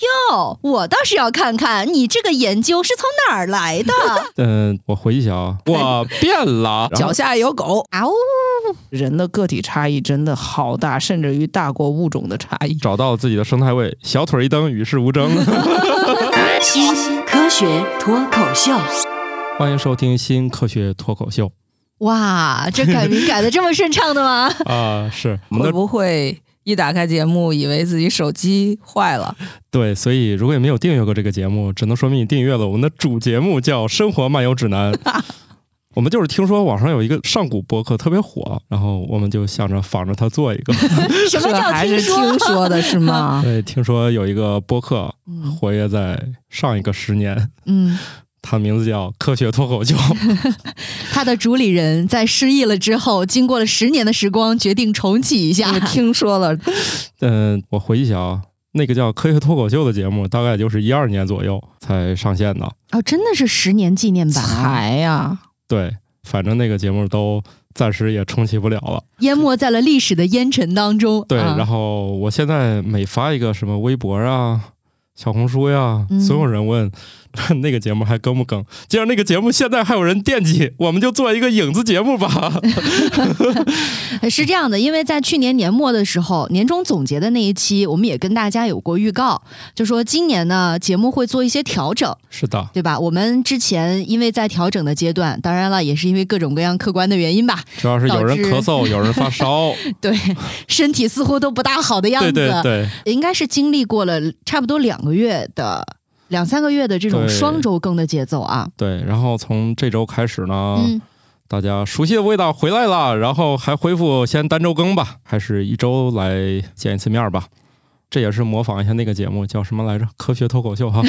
哟，我倒是要看看你这个研究是从哪儿来的。嗯，我回忆一下啊，我变了，脚下有狗，啊呜，人的个体差异真的好大，甚至于大过物种的差异。找到了自己的生态位，小腿一蹬，与世无争。新科学脱口秀，欢迎收听新科学脱口秀哇，这改名改的这么顺畅的吗？啊，是会不会一打开节目，以为自己手机坏了？对，所以如果你没有订阅过这个节目，只能说明你订阅了我们的主节目，叫《生活漫游指南》。我们就是听说网上有一个上古博客特别火，然后我们就想着仿着它做一个。什么叫这还是听说？听说的是吗？对，听说有一个播客嗯活跃在上一个十年，嗯，它名字叫《科学脱口秀》。他的主理人在失忆了之后，经过了十年的时光，决定重启一下 我。听说了，嗯，我回忆一下啊，那个叫《科学脱口秀》的节目，大概就是一二年左右才上线的。哦，真的是十年纪念版啊，才呀，对，反正那个节目都暂时也重启不了了。淹没在了历史的烟尘当中。对，啊然后我现在每发一个什么微博啊、小红书呀，嗯所有人问 那个节目还更不更？既然那个节目现在还有人惦记，我们就做一个影子节目吧。呃 是这样的，因为在去年年末的时候，年终总结的那一期，我们也跟大家有过预告，就说今年呢节目会做一些调整，是的，对吧？我们之前因为在调整的阶段，当然了，也是因为各种各样客观的原因吧，主要是有人咳嗽，有人发烧。对身体似乎都不大好的样子对子，对对，应该是经历过了差不多两个月的两三个月的这种双周更的节奏啊，对，然后从这周开始呢，嗯，大家熟悉的味道回来了，然后还恢复先单周更吧，还是一周来见一次面吧。这也是模仿一下那个节目，叫什么来着？科学脱口秀哈。啊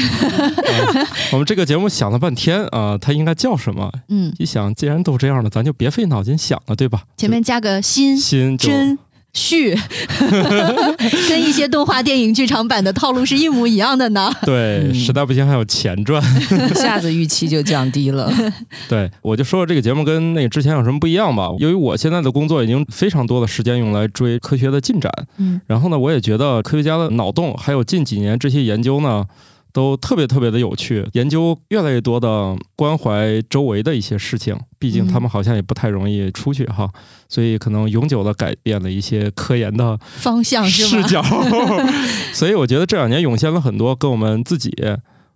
我们这个节目想了半天啊、它应该叫什么？嗯，一想，既然都这样了，咱就别费脑筋想了，对吧？前面加个新就心就真。续，跟一些动画电影剧场版的套路是一模一样的呢。对，嗯实在不行还有前传。一 下子预期就降低了。对，我就说说这个节目跟那个之前有什么不一样吧。由于我现在的工作已经非常多的时间用来追科学的进展，嗯，然后呢，我也觉得科学家的脑洞，还有近几年这些研究呢，都特别特别的有趣。研究越来越多的关怀周围的一些事情，毕竟他们好像也不太容易出去哈，所以可能永久的改变了一些科研的方向？视角。所以我觉得这两年涌现了很多跟我们自己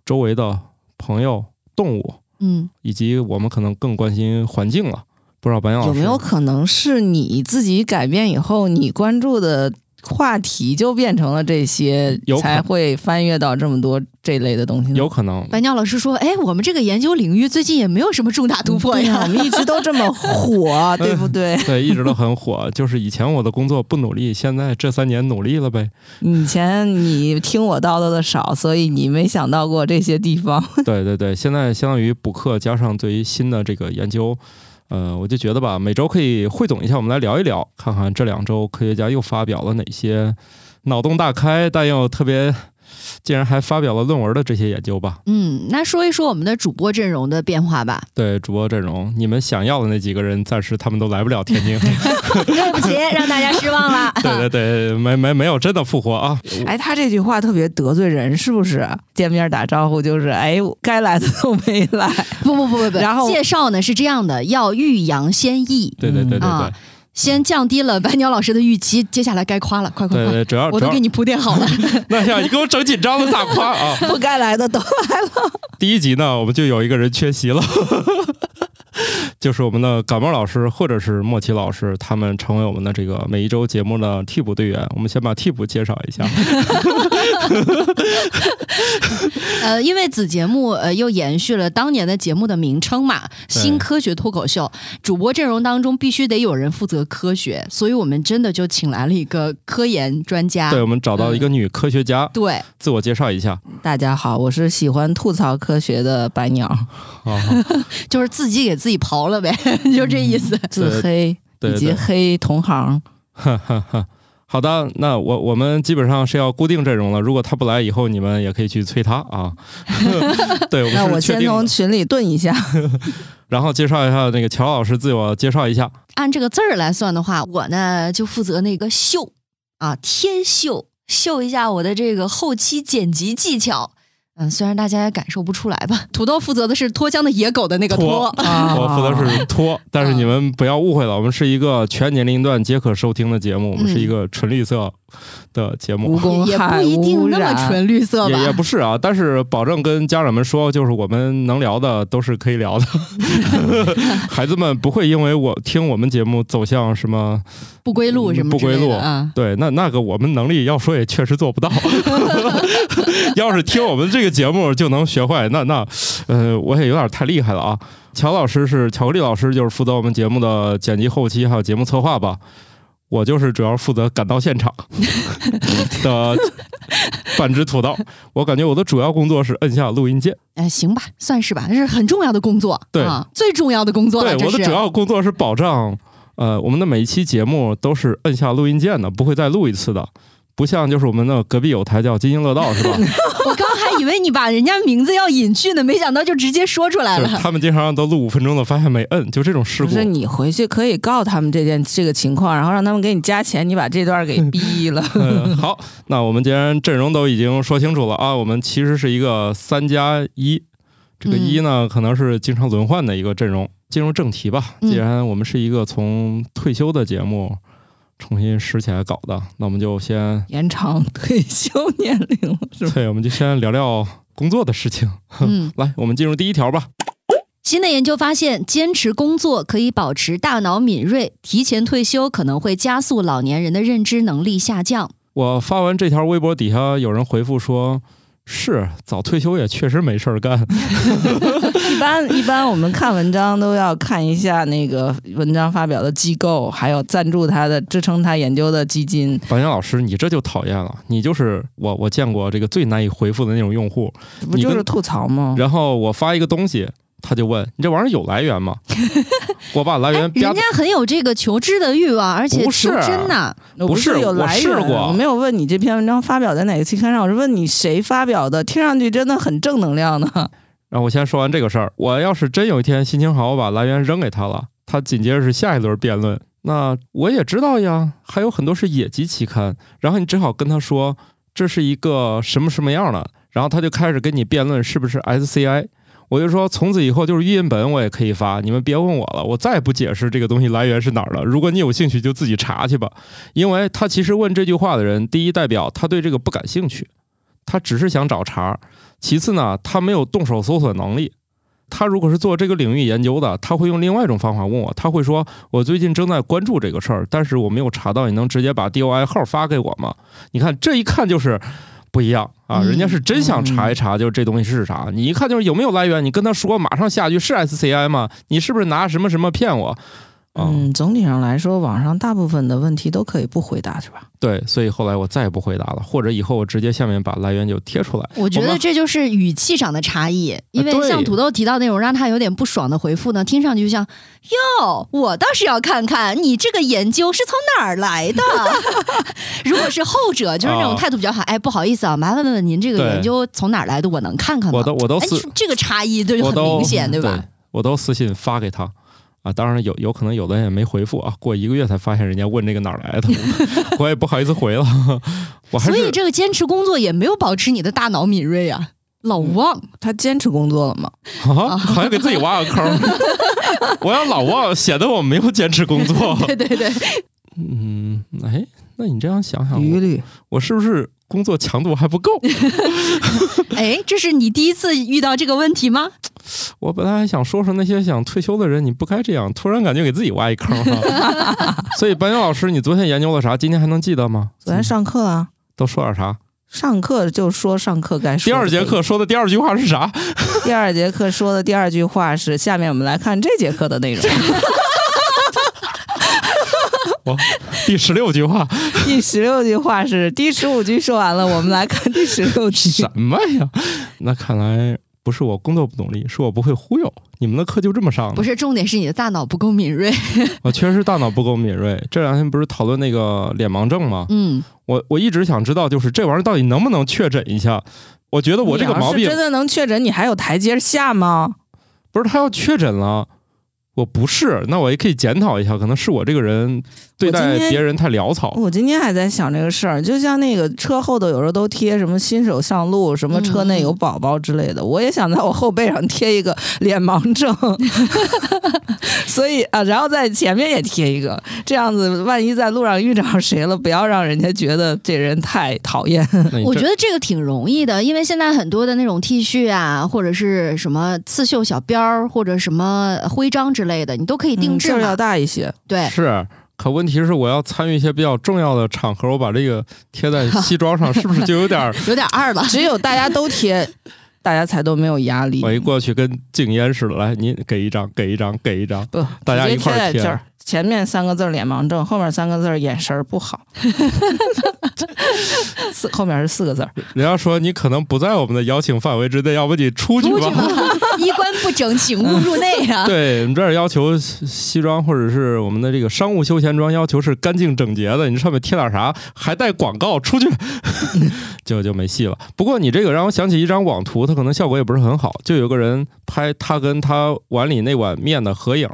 周围的朋友、动物，嗯，以及我们可能更关心环境了。不知道白杨老师有没有可能是你自己改变以后，你关注的话题就变成了这些才会翻阅到这么多这类的东西呢？有可能？白鸟老师说：“哎，我们这个研究领域最近也没有什么重大突破呀，呀。我们一直都这么火，对不对？对，一直都很火。就是以前我的工作不努力，现在这三年努力了呗。以前你听我叨叨的少，所以你没想到过这些地方。对对对，现在相当于补课加上对于新的这个研究，呃，我就觉得吧，每周可以汇总一下，我们来聊一聊，看看这两周科学家又发表了哪些脑洞大开，但又特别竟然还发表了论文的这些研究吧。嗯，那说一说我们的主播阵容的变化吧。对主播阵容，你们想要的那几个人，暂时他们都来不了天津。对不起，让大家失望了。对对对，没没没有真的复活啊！哎，他这句话特别得罪人，是不是？见面打招呼就是，哎，该来的都没来。不不不不不，然后介绍呢是这样的，要欲扬先抑，对对对对对啊先降低了白鸟老师的预期，接下来该夸了，快快快！对对，主要我都给你铺垫好了。那呀，你给我整紧张了咋夸啊？不该来的都来了。第一集呢，我们就有一个人缺席了，就是我们的感冒老师或者是莫奇老师，他们成为我们的这个每一周节目的替补队员。我们先把替补介绍一下。呃，因为子节目呃又延续了当年的节目的名称嘛，新科学脱口秀，主播阵容当中必须得有人负责科学，所以我们真的就请来了一个科研专家。对，我们找到一个女科学家，对自我介绍一下。大家好，我是喜欢吐槽科学的白鸟，啊，就是自己给自己刨了呗，就这意思。自黑以及黑同行。哈哈哈。好的，那我我们基本上是要固定阵容了。如果他不来，以后你们也可以去催他啊。对，我先从。群里顿一下，然后介绍一下那个乔老师，自我介绍一下。按这个字儿来算的话，我呢就负责那个秀啊，天秀。秀一下我的这个后期剪辑技巧。嗯，虽然大家也感受不出来吧。土豆负责的是脱缰的野狗的那个脱，啊 我负责是脱，但是你们不要误会了，我们是一个全年龄段皆可收听的节目，我们是一个纯绿色的节目。也不一定那么。纯绿色吧？也也不是啊，但是保证跟家长们说，就是我们能聊的都是可以聊的，孩子们不会因为我听我们节目走向什么不归路什么不归路啊。对，那那个我们能力要说也确实做不到。要是听我们这个节目就能学坏，那那呃，我也有点太厉害了啊。乔老师是巧克力老师，就是负责我们节目的剪辑后期还有节目策划吧。我就是主要负责赶到现场 的半只土豆。我感觉我的主要工作是摁下录音键。哎，行吧，算是吧，这是很重要的工作，对啊，最重要的工作。对，我的主要工作是保障，呃，我们的每一期节目都是摁下录音键的，不会再录一次的。不像就是我们的隔壁有台叫津津乐道是吧？我 以为你把人家名字要隐去呢，没想到就直接说出来了。他们经常都录五分钟的，发现没摁，就这种事故。不是你回去可以告他们这件这个情况，然后让他们给你加钱，你把这段给逼了。呃，好，那我们既然阵容都已经说清楚了啊，我们其实是一个三加一，这个嗯一呢、可能是经常轮换的一个阵容。进入正题吧，嗯既然我们是一个从退休的节目重新拾起来搞的，那我们就先延长退休年龄了，是吧？对，我们就先聊聊工作的事情。嗯，来，我们进入第一条吧。新的研究发现，坚持工作可以保持大脑敏锐，提前退休可能会加速老年人的认知能力下降。我发完这条微博，底下有人回复说：“是早退休也确实没事儿干。一般一般我们看文章都要看一下那个文章发表的机构，还有赞助他的、支撑他研究的基金。”白岩老师，你这就讨厌了，你就是我我见过这个最难以回复的那种用户。这不就是吐槽吗？然后我发一个东西，他就问你这玩意儿有来源吗？我把来源人家很有这个求知的欲望，而且不是求真呐。不是是有我来源，试过我没有问你这篇文章发表在哪个期刊上，我是问你谁发表的，听上去真的很正能量呢。然后我先说完这个事儿，我要是真有一天心情好，我把来源扔给他了，他紧接着是下一轮辩论，那我也知道呀，还有很多是野鸡期刊，然后你只好跟他说这是一个什么什么样的，然后他就开始跟你辩论是不是 SCI。我就说，从此以后就是语音本我也可以发，你们别问我了，我再也不解释这个东西来源是哪儿了。如果你有兴趣，就自己查去吧。因为他其实问这句话的人，第一代表他对这个不感兴趣，他只是想找茬；其次呢，他没有动手搜索能力。他如果是做这个领域研究的，他会用另外一种方法问我，他会说：“我最近正在关注这个事儿，但是我没有查到，你能直接把 DOI 号发给我吗？”你看，这一看就是不一样啊！嗯人家是真想查一查，就是这东西是啥。你一看就是有没有来源，你跟他说，马上下句是 SCI 吗？你是不是拿什么什么骗我？啊、嗯，总体上来说，网上大部分的问题都可以不回答，是吧？对，所以后来我再也不回答了，或者以后我直接下面把来源就贴出来。我觉得这就是语气上的差异，因为像土豆提到那种让他有点不爽的回复呢，听上去就像哟，我倒是要看看你这个研究是从哪儿来的。如果是后者，就是那种啊态度比较好，哎，不好意思啊，麻烦问问您这个研究从哪儿来的，我能看看吗？我都我都哎私，这个差异对就很明显，对吧？我都私信发给他啊，当然有有可能有的人也没回复啊，过一个月才发现人家问这个哪儿来的，我也不好意思回了。我还所以这个坚持工作也没有保持你的大脑敏锐啊，老忘。他坚持工作了吗？啊，好像给自己挖个坑。我要老忘，显得我没有坚持工作。对对对，嗯，哎，那你这样想想，我。我是不是工作强度还不够？哎，这是你第一次遇到这个问题吗？我本来还想说说那些想退休的人，你不该这样，突然感觉给自己挖一坑哈。所以白岩老师，你昨天研究了啥？今天还能记得吗？昨天上课啊，都说点啥？上课就说上课该说。第二节，课说的第二句话是啥？第二节课说的第二句话是：下面我们来看这节课的内容。我第十六句话 第十六句话是：第十五句说完了，我们来看第十六句。什么呀？那看来不是我工作不努力，是我不会忽悠。你们的课就这么上的？不是，重点是你的大脑不够敏锐。我 确实大脑不够敏锐。这两天不是讨论那个脸盲症吗？嗯，我我一直想知道，就是这玩意儿到底能不能确诊一下？我觉得我这个毛病真的能确诊，你还有台阶下吗？不是他要确诊了，我不是，那我也可以检讨一下，可能是我这个人对待别人太潦草。我今天还在想这个事儿，就像那个车后头有时候都贴什么新手上路，什么车内有宝宝之类的，我也想在我后背上贴一个脸盲症，所以啊，然后在前面也贴一个，这样子万一在路上遇着谁了，不要让人家觉得这人太讨厌。我觉得这个挺容易的，因为现在很多的那种 T 恤啊，或者是什么刺绣小边儿，或者什么徽章之类的，你都可以定制要大一些，对，是，可问题是我要参与一些比较重要的场合，我把这个贴在西装上，是不是就有点儿？有点二了。只有大家都贴，大家才都没有压力。我一过去跟禁烟似的，来，您给一张，给一张，给一张。不，大家一块儿贴贴在这儿，前面三个字儿脸盲症，后面三个字儿眼神不好，四后面是四个字儿。人家说你可能不在我们的邀请范围之内，要不你出去吧。出去吧，衣冠不整，请勿入内啊！对，我们这儿要求西装或者是我们的这个商务休闲装，要求是干净整洁的。你上面贴点啥，还带广告，出去 就就没戏了。不过你这个让我想起一张网图，它可能效果也不是很好。就有个人拍他跟他碗里那碗面的合影，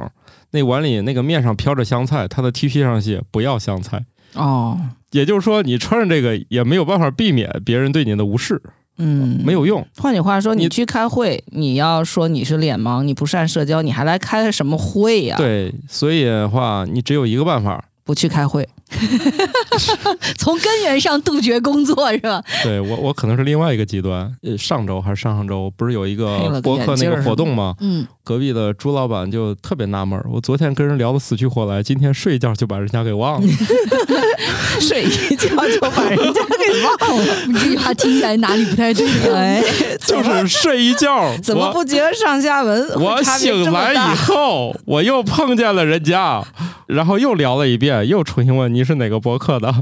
那碗里那个面上飘着香菜，他的 T 恤上写“不要香菜”。哦，也就是说，你穿上这个也没有办法避免别人对你的无视，嗯，没有用。换句话说，你你去开会，你要说你是脸盲，你不善社交，你还来开什么会呀？，对，所以的话，你只有一个办法，不去开会。从根源上杜绝工作是吧？对我，我可能是另外一个极端。呃，上周还是上上周，不是有一个个博客那个活动吗？嗯，隔壁的朱老板就特别纳闷儿，我昨天跟人聊得死去活来，今天睡一觉就把人家给忘了。睡一觉就把人家给忘了，你这句话听起来哪里不太对？哎，就是睡一觉，怎么不结合上下文？我醒来以后，我又碰见了人家，然后又聊了一遍，又重新问你是哪个博客的，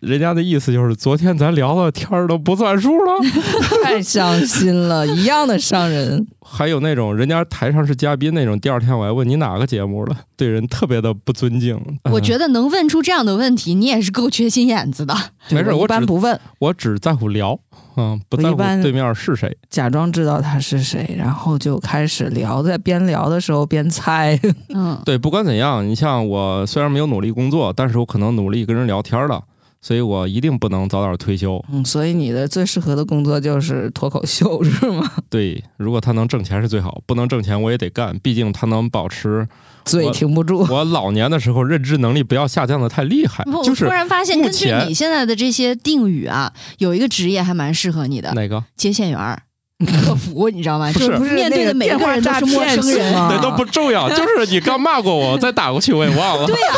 人家的意思就是昨天咱聊的天儿都不算数了。太伤心了，一样的伤人。还有那种人家台上是嘉宾那种，第二天我还问你哪个节目了，对人特别的不尊敬。我觉得能问出这样的问题，你也是够缺心眼子的。没事我一般不问，我只在乎聊，嗯，不在乎对面是谁。假装知道他是谁，然后就开始聊，在边聊的时候边猜。嗯，对，不管怎样，你像我虽然没有努力工作，但是我可能努力跟人聊天了，所以我一定不能早点退休。嗯，所以你的最适合的工作就是脱口秀，是吗？对，如果他能挣钱是最好，不能挣钱我也得干，毕竟他能保持嘴停不住。我老年的时候认知能力不要下降的太厉害。我就是突然发现，根据你现在的这些定语啊，有一个职业还蛮适合你的，哪个？接线员儿、客服，你知道吗？不就是面对的每个人都是陌生人，吗？那都不重要，就是你刚骂过我，再打过去我也忘了。对呀、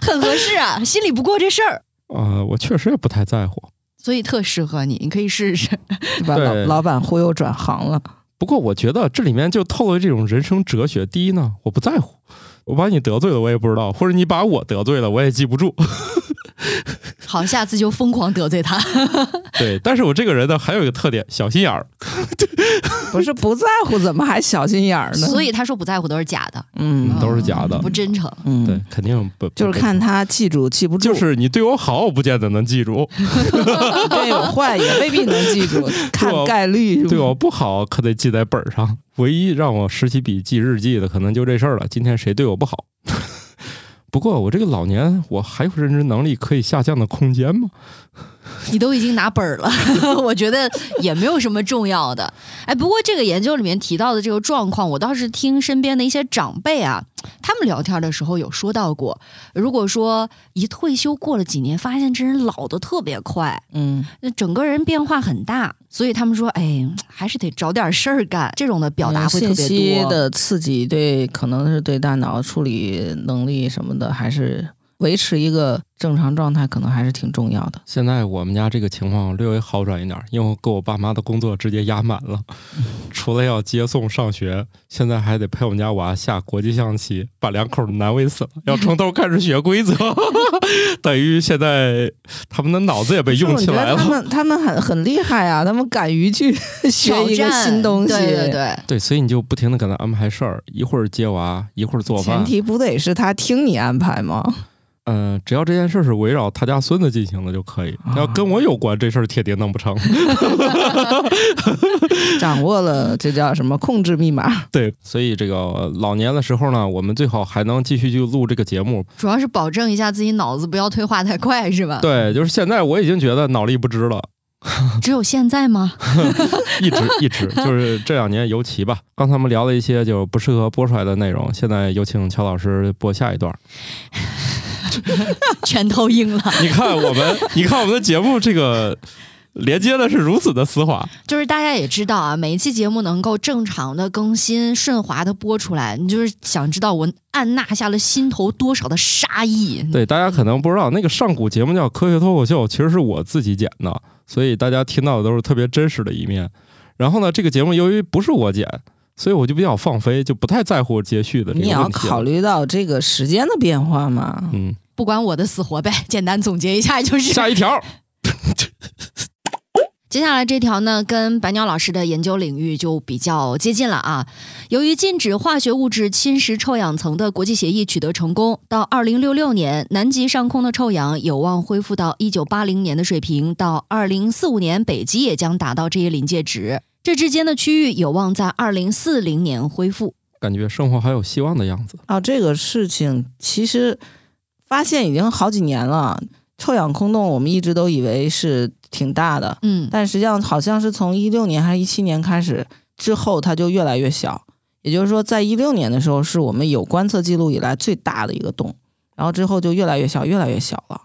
很合适啊，心里不过这事儿，呃，我确实也不太在乎。所以特适合你，你可以试试。就把老老板忽悠转行了。不过我觉得这里面就透露这种人生哲学。第一呢，我不在乎，我把你得罪了我也不知道，或者你把我得罪了我也记不住。好，下次就疯狂得罪他。对，但是我这个人呢还有一个特点，小心眼儿。不是不在乎，怎么还小心眼儿呢？所以他说不在乎都是假的，嗯都是假的不真诚。嗯，对，，肯定不就是看他记住记不住，就是你对我好，我不见得能记住；对有坏也未必能记住，看概率。对我不好，可得记在本儿上。唯一让我拾起笔记日记的，可能就这事儿了。今天谁对我不好？不过我这个老年，我还有认知能力可以下降的空间吗？你都已经拿本儿了，我觉得也没有什么重要的。哎，不过这个研究里面提到的这个状况，我倒是听身边的一些长辈啊，他们聊天的时候有说到过，如果说一退休过了几年，发现这人老的特别快，嗯，那整个人变化很大，所以他们说，哎，还是得找点事儿干。这种的表达会特别多。息的刺激对，可能是对大脑处理能力什么的，还是维持一个正常状态，可能还是挺重要的。现在我们家这个情况略微好转一点儿，因为我给我爸妈的工作直接压满了，除了要接送上学，现在还得陪我们家娃下国际象棋，把两口儿难为死了，要从头开始学规则，等于现在他们的脑子也被用起来了。他们他们很很厉害啊，他们敢于去 学一个挑战新东西。对对对，对，所以你就不停的给他安排事儿，一会儿接娃，一会儿做饭。前提不得是他听你安排吗？嗯、只要这件事是围绕他家孙子进行的就可以，要跟我有关，这事儿铁定弄不成。掌握了这叫什么控制密码？对，所以这个老年的时候呢，我们最好还能继续去录这个节目。主要是保证一下自己脑子不要退化太快，是吧？对，就是现在我已经觉得脑力不支了。只有现在吗？一直一直就是这两年尤其吧。刚才我们聊了一些就不适合播出来的内容，现在有请乔老师播下一段。拳头硬了。你看我们，你看我们的节目这个连接的是如此的丝滑。就是大家也知道啊，每一期节目能够正常的更新、顺滑的播出来，你就是想知道我按捺下了心头多少的杀意。对，大家可能不知道，那个上古节目叫《科学脱口秀》，其实是我自己剪的，所以大家听到的都是特别真实的一面。然后呢，这个节目由于不是我剪，所以我就比较放飞，就不太在乎接续的这个你也要问题了考虑到这个时间的变化嘛。嗯，不管我的死活呗，简单总结一下就是。下一条，接下来这条呢，跟白鸟老师的研究领域就比较接近了啊。由于禁止化学物质侵蚀臭氧层的国际协议取得成功，到二零六六年，南极上空的臭氧有望恢复到一九八零年的水平；到二零四五年，北极也将达到这一临界值。这之间的区域有望在二零四零年恢复。感觉生活还有希望的样子。啊，这个事情其实发现已经好几年了。臭氧空洞我们一直都以为是挺大的，嗯，但实际上好像是从一六年还是一七年开始之后，它就越来越小。也就是说，在一六年的时候，是我们有观测记录以来最大的一个洞，然后之后就越来越小，越来越小了。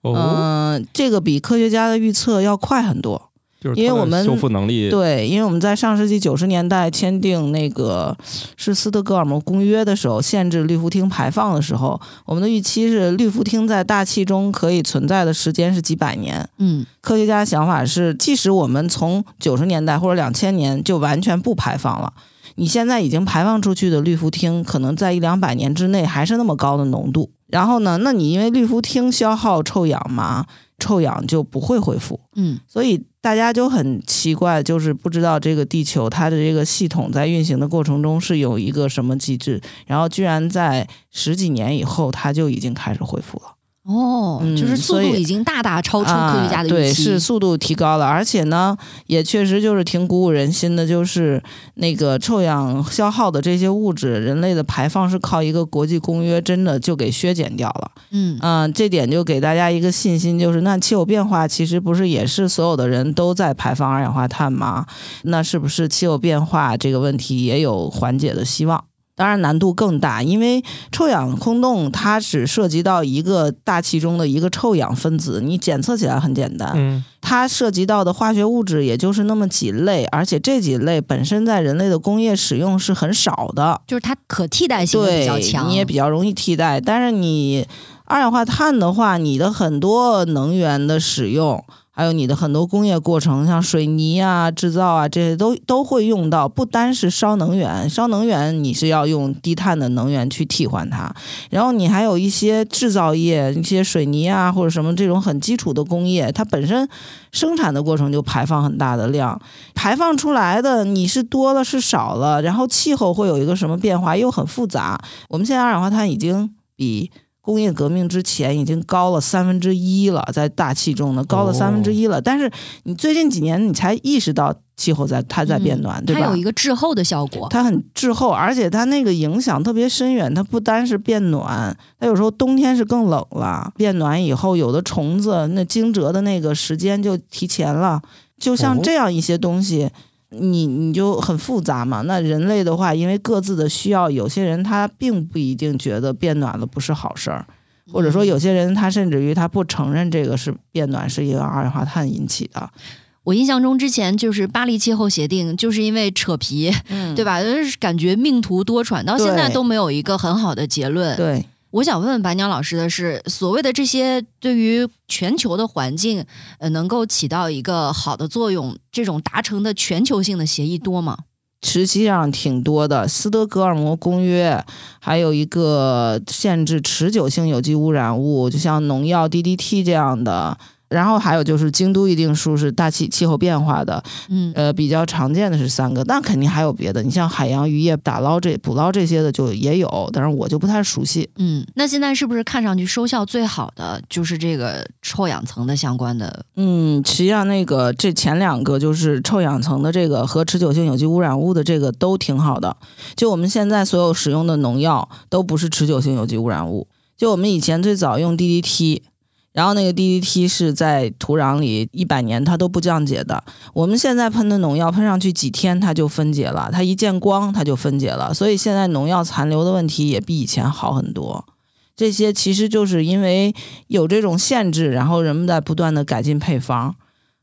哦，嗯、这个比科学家的预测要快很多。就是因为我们修复能力，对，因为我们在上世纪九十年代签订那个是斯德哥尔摩公约的时候，限制氯氟烃排放的时候，我们的预期是氯氟烃在大气中可以存在的时间是几百年。嗯科学家的想法是，即使我们从九十年代或者两千年就完全不排放了，你现在已经排放出去的氯氟烃，可能在一两百年之内还是那么高的浓度。然后呢，那你因为氯氟烃消耗臭氧嘛，臭氧就不会恢复。嗯所以大家就很奇怪，就是不知道这个地球它的这个系统在运行的过程中是有一个什么机制，然后居然在十几年以后它就已经开始恢复了。哦，嗯就是速度已经大大超出科学家的啊、对，预期。是速度提高了，而且呢，也确实就是挺鼓舞人心的，就是那个臭氧消耗的这些物质，人类的排放是靠一个国际公约真的就给削减掉了。嗯嗯，这点就给大家一个信心，就是那气候变化其实不是也是所有的人都在排放二氧化碳吗？那是不是气候变化这个问题也有缓解的希望？当然难度更大，因为臭氧空洞它只涉及到一个大气中的一个臭氧分子，你检测起来很简单，嗯，它涉及到的化学物质也就是那么几类，而且这几类本身在人类的工业使用是很少的。就是它可替代性也比较强，你也比较容易替代。但是你二氧化碳的话，你的很多能源的使用，还有你的很多工业过程，像水泥啊、制造啊这些都都会用到，不单是烧能源，烧能源你是要用低碳的能源去替换它，然后你还有一些制造业，一些水泥啊或者什么这种很基础的工业，它本身生产的过程就排放很大的量，排放出来的你是多了是少了，然后气候会有一个什么变化，又很复杂。我们现在二氧化碳已经比工业革命之前已经高了三分之一了，在大气中呢高了三分之一了。但是你最近几年你才意识到气候在它在变暖，对吧？它有一个滞后的效果。它很滞后，而且它那个影响特别深远。它不单是变暖，它有时候冬天是更冷了。变暖以后，有的虫子那惊蛰的那个时间就提前了。就像哦这样一些东西，你你就很复杂嘛。那人类的话，因为各自的需要，有些人他并不一定觉得变暖了不是好事儿。或者说，有些人他甚至于他不承认这个是变暖是因为二氧化碳引起的，我印象中之前就是巴黎气候协定，就是因为扯皮，嗯对吧？就是感觉命途多舛，到现在都没有一个很好的结论。对，我想问问白鸟老师的是，所谓的这些对于全球的环境，呃，能够起到一个好的作用，这种达成的全球性的协议多吗？实际上挺多的，斯德哥尔摩公约，还有一个限制持久性有机污染物，就像农药 DDT 这样的，然后还有就是京都议定书是大气气候变化的，嗯呃，比较常见的是三个，但肯定还有别的。你像海洋渔业、打捞这捕捞这些的就也有，但是我就不太熟悉。嗯，那现在是不是看上去收效最好的就是这个臭氧层的相关的？嗯，实际上那个这前两个就是臭氧层的这个和持久性有机污染物的这个都挺好的。就我们现在所有使用的农药都不是持久性有机污染物。就我们以前最早用 DDT，然后那个 DDT 是在土壤里一百年它都不降解的。我们现在喷的农药喷上去几天它就分解了，它一见光它就分解了，所以现在农药残留的问题也比以前好很多。这些其实就是因为有这种限制，然后人们在不断的改进配方。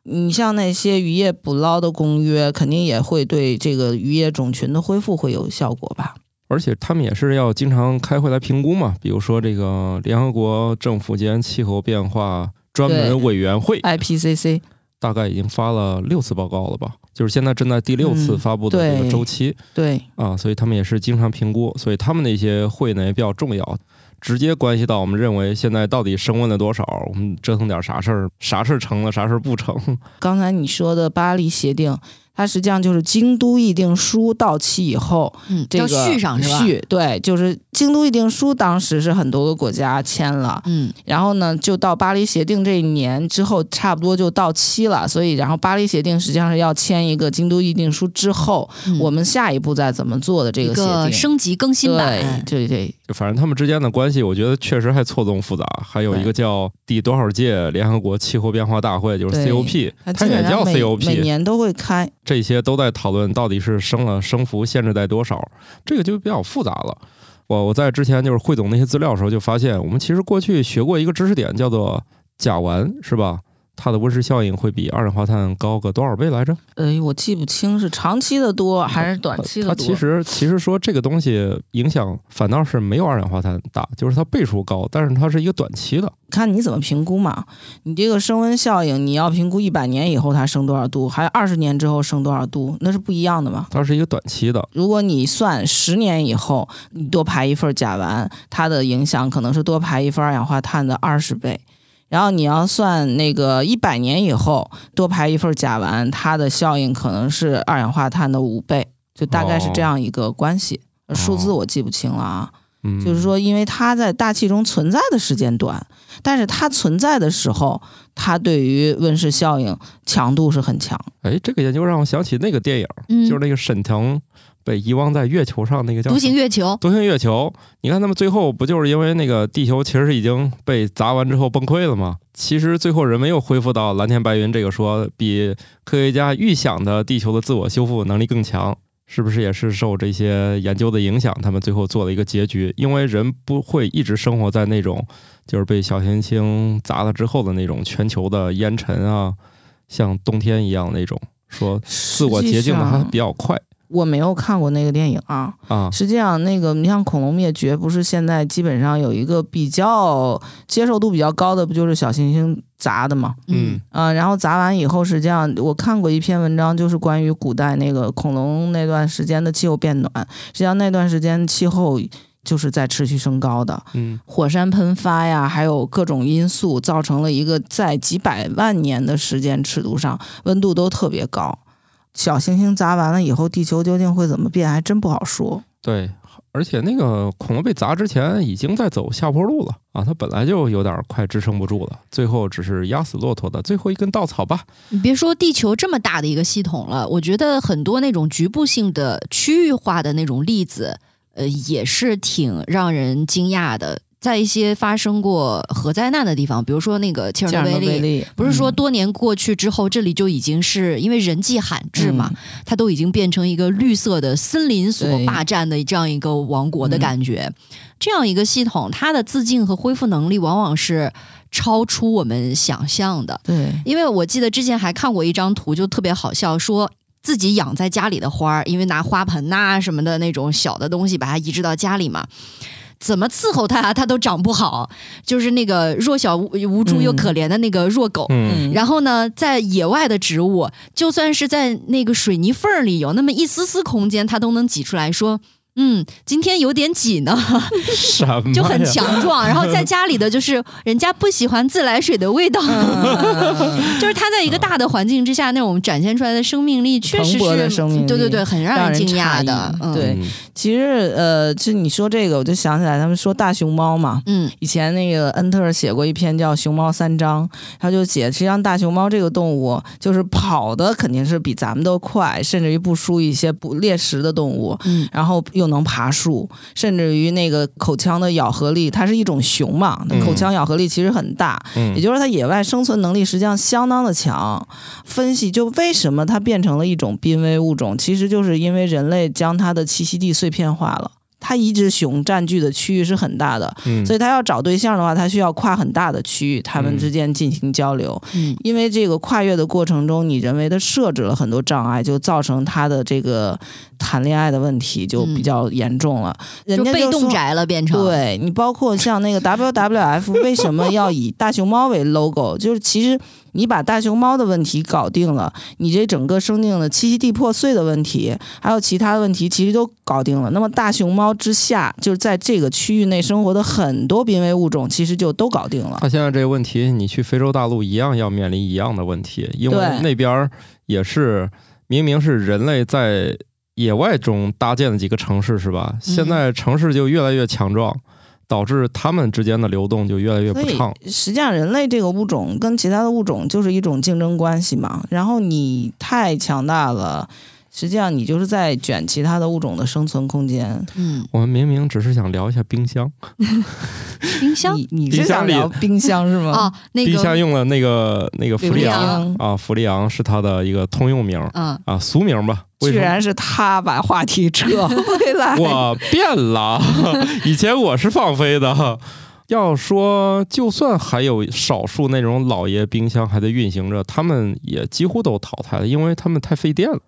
你像那些渔业捕捞的公约，肯定也会对这个渔业种群的恢复会有效果吧？而且他们也是要经常开会来评估嘛，比如说这个联合国政府间气候变化专门委员会，IPCC 大概已经发了六次报告了吧，就是现在正在第六次嗯发布的这个周期、对，啊，所以他们也是经常评估，所以他们那些会呢也比较重要，直接关系到我们认为现在到底升温了多少，我们折腾点啥事儿，啥事儿成了，啥事儿不成。刚才你说的巴黎协定，它实际上就是京都议定书到期以后，嗯，个续上是吧？续对，就是京都议定书当时是很多个国家签了，嗯然后呢，就到巴黎协定这一年之后，差不多就到期了。所以，然后巴黎协定实际上是要签一个京都议定书之后，嗯，我们下一步再怎么做的这个协定。个升级更新版对，对对，就反正他们之间的关系，我觉得确实还错综复杂。还有一个叫第多少届联合国气候变化大会，就是 COP，它它也叫 COP，每年都会开。这些都在讨论到底是升了升幅限制在多少，这个就比较复杂了。我我在之前就是汇总那些资料的时候，就发现我们其实过去学过一个知识点，叫做甲烷，是吧？它的温室效应会比二氧化碳高个多少倍来着？呃，我记不清是长期的多还是短期的多。它其实其实说这个东西影响反倒是没有二氧化碳大，就是它倍数高，但是它是一个短期的。看你怎么评估嘛。你这个升温效应，你要评估一百年以后它升多少度，还有二十年之后升多少度，那是不一样的嘛。它是一个短期的，如果你算十年以后，你多排一份甲烷，它的影响可能是多排一份二氧化碳的二十倍。然后你要算那个一百年以后多排一份甲烷，它的效应可能是二氧化碳的五倍，就大概是这样一个关系。数字我记不清了啊，嗯，就是说，因为它在大气中存在的时间短，但是它存在的时候，它对于温室效应强度是很强。哎，这个研究让我想起那个电影，嗯，就是那个沈腾被遗忘在月球上那个叫独行月球，独行月球，你看他们最后不就是因为那个地球其实已经被砸完之后崩溃了吗？其实最后人们又恢复到蓝天白云这个说，比科学家预想的地球的自我修复能力更强，是不是也是受这些研究的影响？他们最后做了一个结局，因为人不会一直生活在那种就是被小行星砸了之后的那种全球的烟尘啊，像冬天一样那种，说自我洁净的还比较快我没有看过那个电影啊。啊。实际上，那个你像恐龙灭绝，不是现在基本上有一个比较接受度比较高的，不就是小行星砸的嘛？嗯，啊、然后砸完以后，实际上我看过一篇文章，就是关于古代那个恐龙那段时间的气候变暖。实际上那段时间气候就是在持续升高的，嗯，火山喷发呀，还有各种因素，造成了一个在几百万年的时间尺度上，温度都特别高。小行星砸完了以后，地球究竟会怎么变，还真不好说。对，而且那个恐龙被砸之前已经在走下坡路了啊，它本来就有点快支撑不住了，最后只是压死骆驼的最后一根稻草吧。你别说地球这么大的一个系统了，我觉得很多那种局部性的、区域化的那种例子，呃，也是挺让人惊讶的。在一些发生过核灾难的地方，比如说那个切尔诺贝利，不是说嗯多年过去之后，这里就已经是因为人迹罕至嘛，嗯它都已经变成一个绿色的森林所霸占的这样一个王国的嗯感觉。这样一个系统，它的自净和恢复能力往往是超出我们想象的。对，因为我记得之前还看过一张图，就特别好笑，说自己养在家里的花儿，因为拿花盆呐、什么的那种小的东西把它移植到家里嘛。怎么伺候它，它都长不好，就是那个弱小无无助又嗯可怜的那个弱狗。然后呢，在野外的植物，就算是在那个水泥缝儿里有那么一丝丝空间，它都能挤出来说：“嗯，今天有点挤呢，什么就很强壮。然后在家里的就是人家不喜欢自来水的味道，嗯 就是他在一个大的环境之下那种展现出来的生命力，确实是对对对，很让让人人惊讶的。嗯对嗯其实呃，就你说这个，我就想起来他们说大熊猫嘛。嗯以前那个恩特尔写过一篇叫《熊猫三章》，他就写，实际上大熊猫这个动物就是跑的肯定是比咱们都快，甚至于不输一些捕猎食的动物，嗯然后又能爬树，甚至于那个口腔的咬合力，它是一种熊嘛，嗯口腔咬合力其实很大，嗯也就是说它野外生存能力实际上相当的强。分析就为什么它变成了一种濒危物种，其实就是因为人类将它的栖息地碎片化了。它一只熊占据的区域是很大的，嗯所以它要找对象的话，它需要跨很大的区域，它们嗯之间进行交流。嗯因为这个跨越的过程中，你人为的设置了很多障碍，就造成它的这个谈恋爱的问题就比较严重了。人家被家就说动宅了变成。对你包括像那个 WWF 为什么要以大熊猫为 logo？就是其实你把大熊猫的问题搞定了，你这整个生命的栖息地破碎的问题，还有其他的问题，其实都搞定了。那么大熊猫之下，就是在这个区域内生活的很多濒危物种，其实就都搞定了。它现在这个问题，你去非洲大陆一样要面临一样的问题，因为那边儿也是明明是人类在野外中搭建的几个城市，是吧？现在城市就越来越强壮，导致它们之间的流动就越来越不畅。实际上，人类这个物种跟其他的物种就是一种竞争关系嘛。然后你太强大了，实际上你就是在卷其他的物种的生存空间。嗯，我们明明只是想聊一下冰箱，冰箱你你冰箱里是想聊冰箱是吗？哦，那冰箱用了那个那个氟利昂昂啊，氟利昂是它的一个通用名儿嗯啊，俗名吧？居然是他把话题扯回来。我变了，以前我是放飞的。要说，就算还有少数那种老爷冰箱还在运行着，他们也几乎都淘汰了，因为他们太费电了。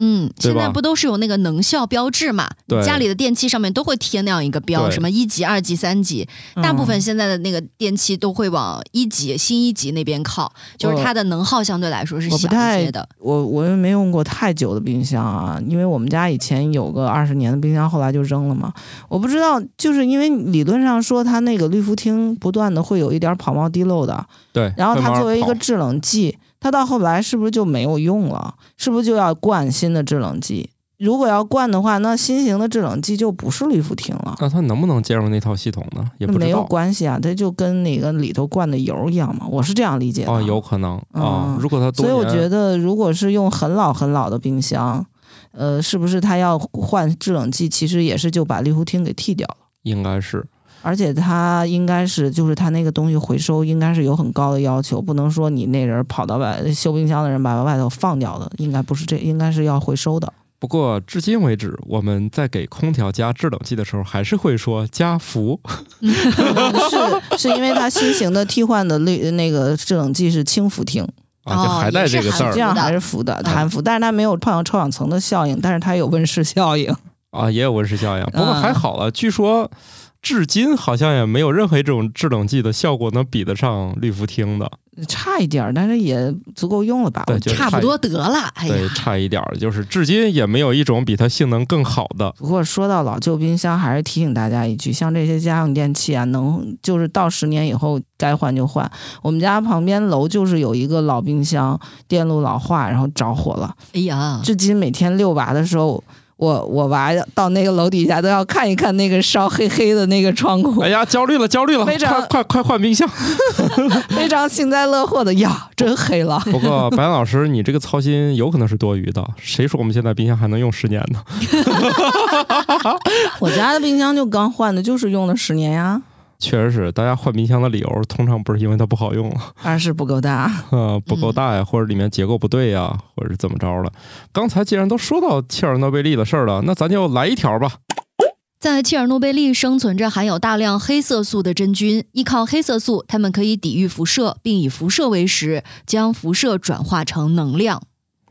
嗯，现在不都是有那个能效标志嘛？对家里的电器上面都会贴那样一个标，什么一级、二级、三级。嗯大部分现在的那个电器都会往一级、新一级那边靠，就是它的能耗相对来说是小我不太一些的。我我又没用过太久的冰箱啊，因为我们家以前有个二十年的冰箱，后来就扔了嘛。我不知道，就是因为理论上说它那个滤浮厅不断的会有一点跑冒滴漏的，对，然后它作为一个制冷剂，它到后来是不是就没有用了？是不是就要灌新的制冷剂？如果要灌的话，那新型的制冷剂就不是滤浮厅了。那它能不能接入那套系统呢？也不没有。关系啊，它就跟那个里头灌的油一样嘛，我是这样理解的。哦，有可能啊、嗯如果它多所以我觉得，如果是用很老很老的冰箱，呃，是不是它要换制冷剂？其实也是就把滤浮厅给替掉了。应该是而且它应该是，就是它那个东西回收应该是有很高的要求，不能说你那人跑到外修冰箱的人把外头放掉的，应该不是这，应该是要回收的。不过至今为止，我们在给空调加制冷剂的时候，还是会说加氟。是是因为它新型的替换的滤那个制冷剂是氢氟烃，啊，就还带这个字儿这样还是氟的嗯含氟，但是它没有泡氧臭氧层的效应，但是它有温室效应。啊，也有温室效应。不过嗯还好了，据说至今好像也没有任何一种制冷剂的效果能比得上氯氟烃的。差一点儿，但是也足够用了吧？对就差不多得了。哎对，呀，差一点儿，就是至今也没有一种比它性能更好的。不过说到老旧冰箱，还是提醒大家一句，像这些家用电器啊，能就是到十年以后该换就换。我们家旁边楼就是有一个老冰箱，电路老化，然后着火了。哎呀，至今每天遛娃的时候，我我娃到那个楼底下都要看一看那个烧黑黑的那个窗户，哎呀，焦虑了，焦虑了，非常快快快换冰箱！非常幸灾乐祸的呀，真黑了。不过白岩老师，你这个操心有可能是多余的。谁说我们现在冰箱还能用十年呢？我家的冰箱就刚换的，就是用了十年呀，确实是，大家换冰箱的理由通常不是因为它不好用了，二是不够大。呃，不够大呀，或者里面结构不对呀，或者是怎么着了。刚才既然都说到切尔诺贝利的事儿了，那咱就来一条吧。在切尔诺贝利生存着含有大量黑色素的真菌，依靠黑色素，它们可以抵御辐射，并以辐射为食，将辐射转化成能量。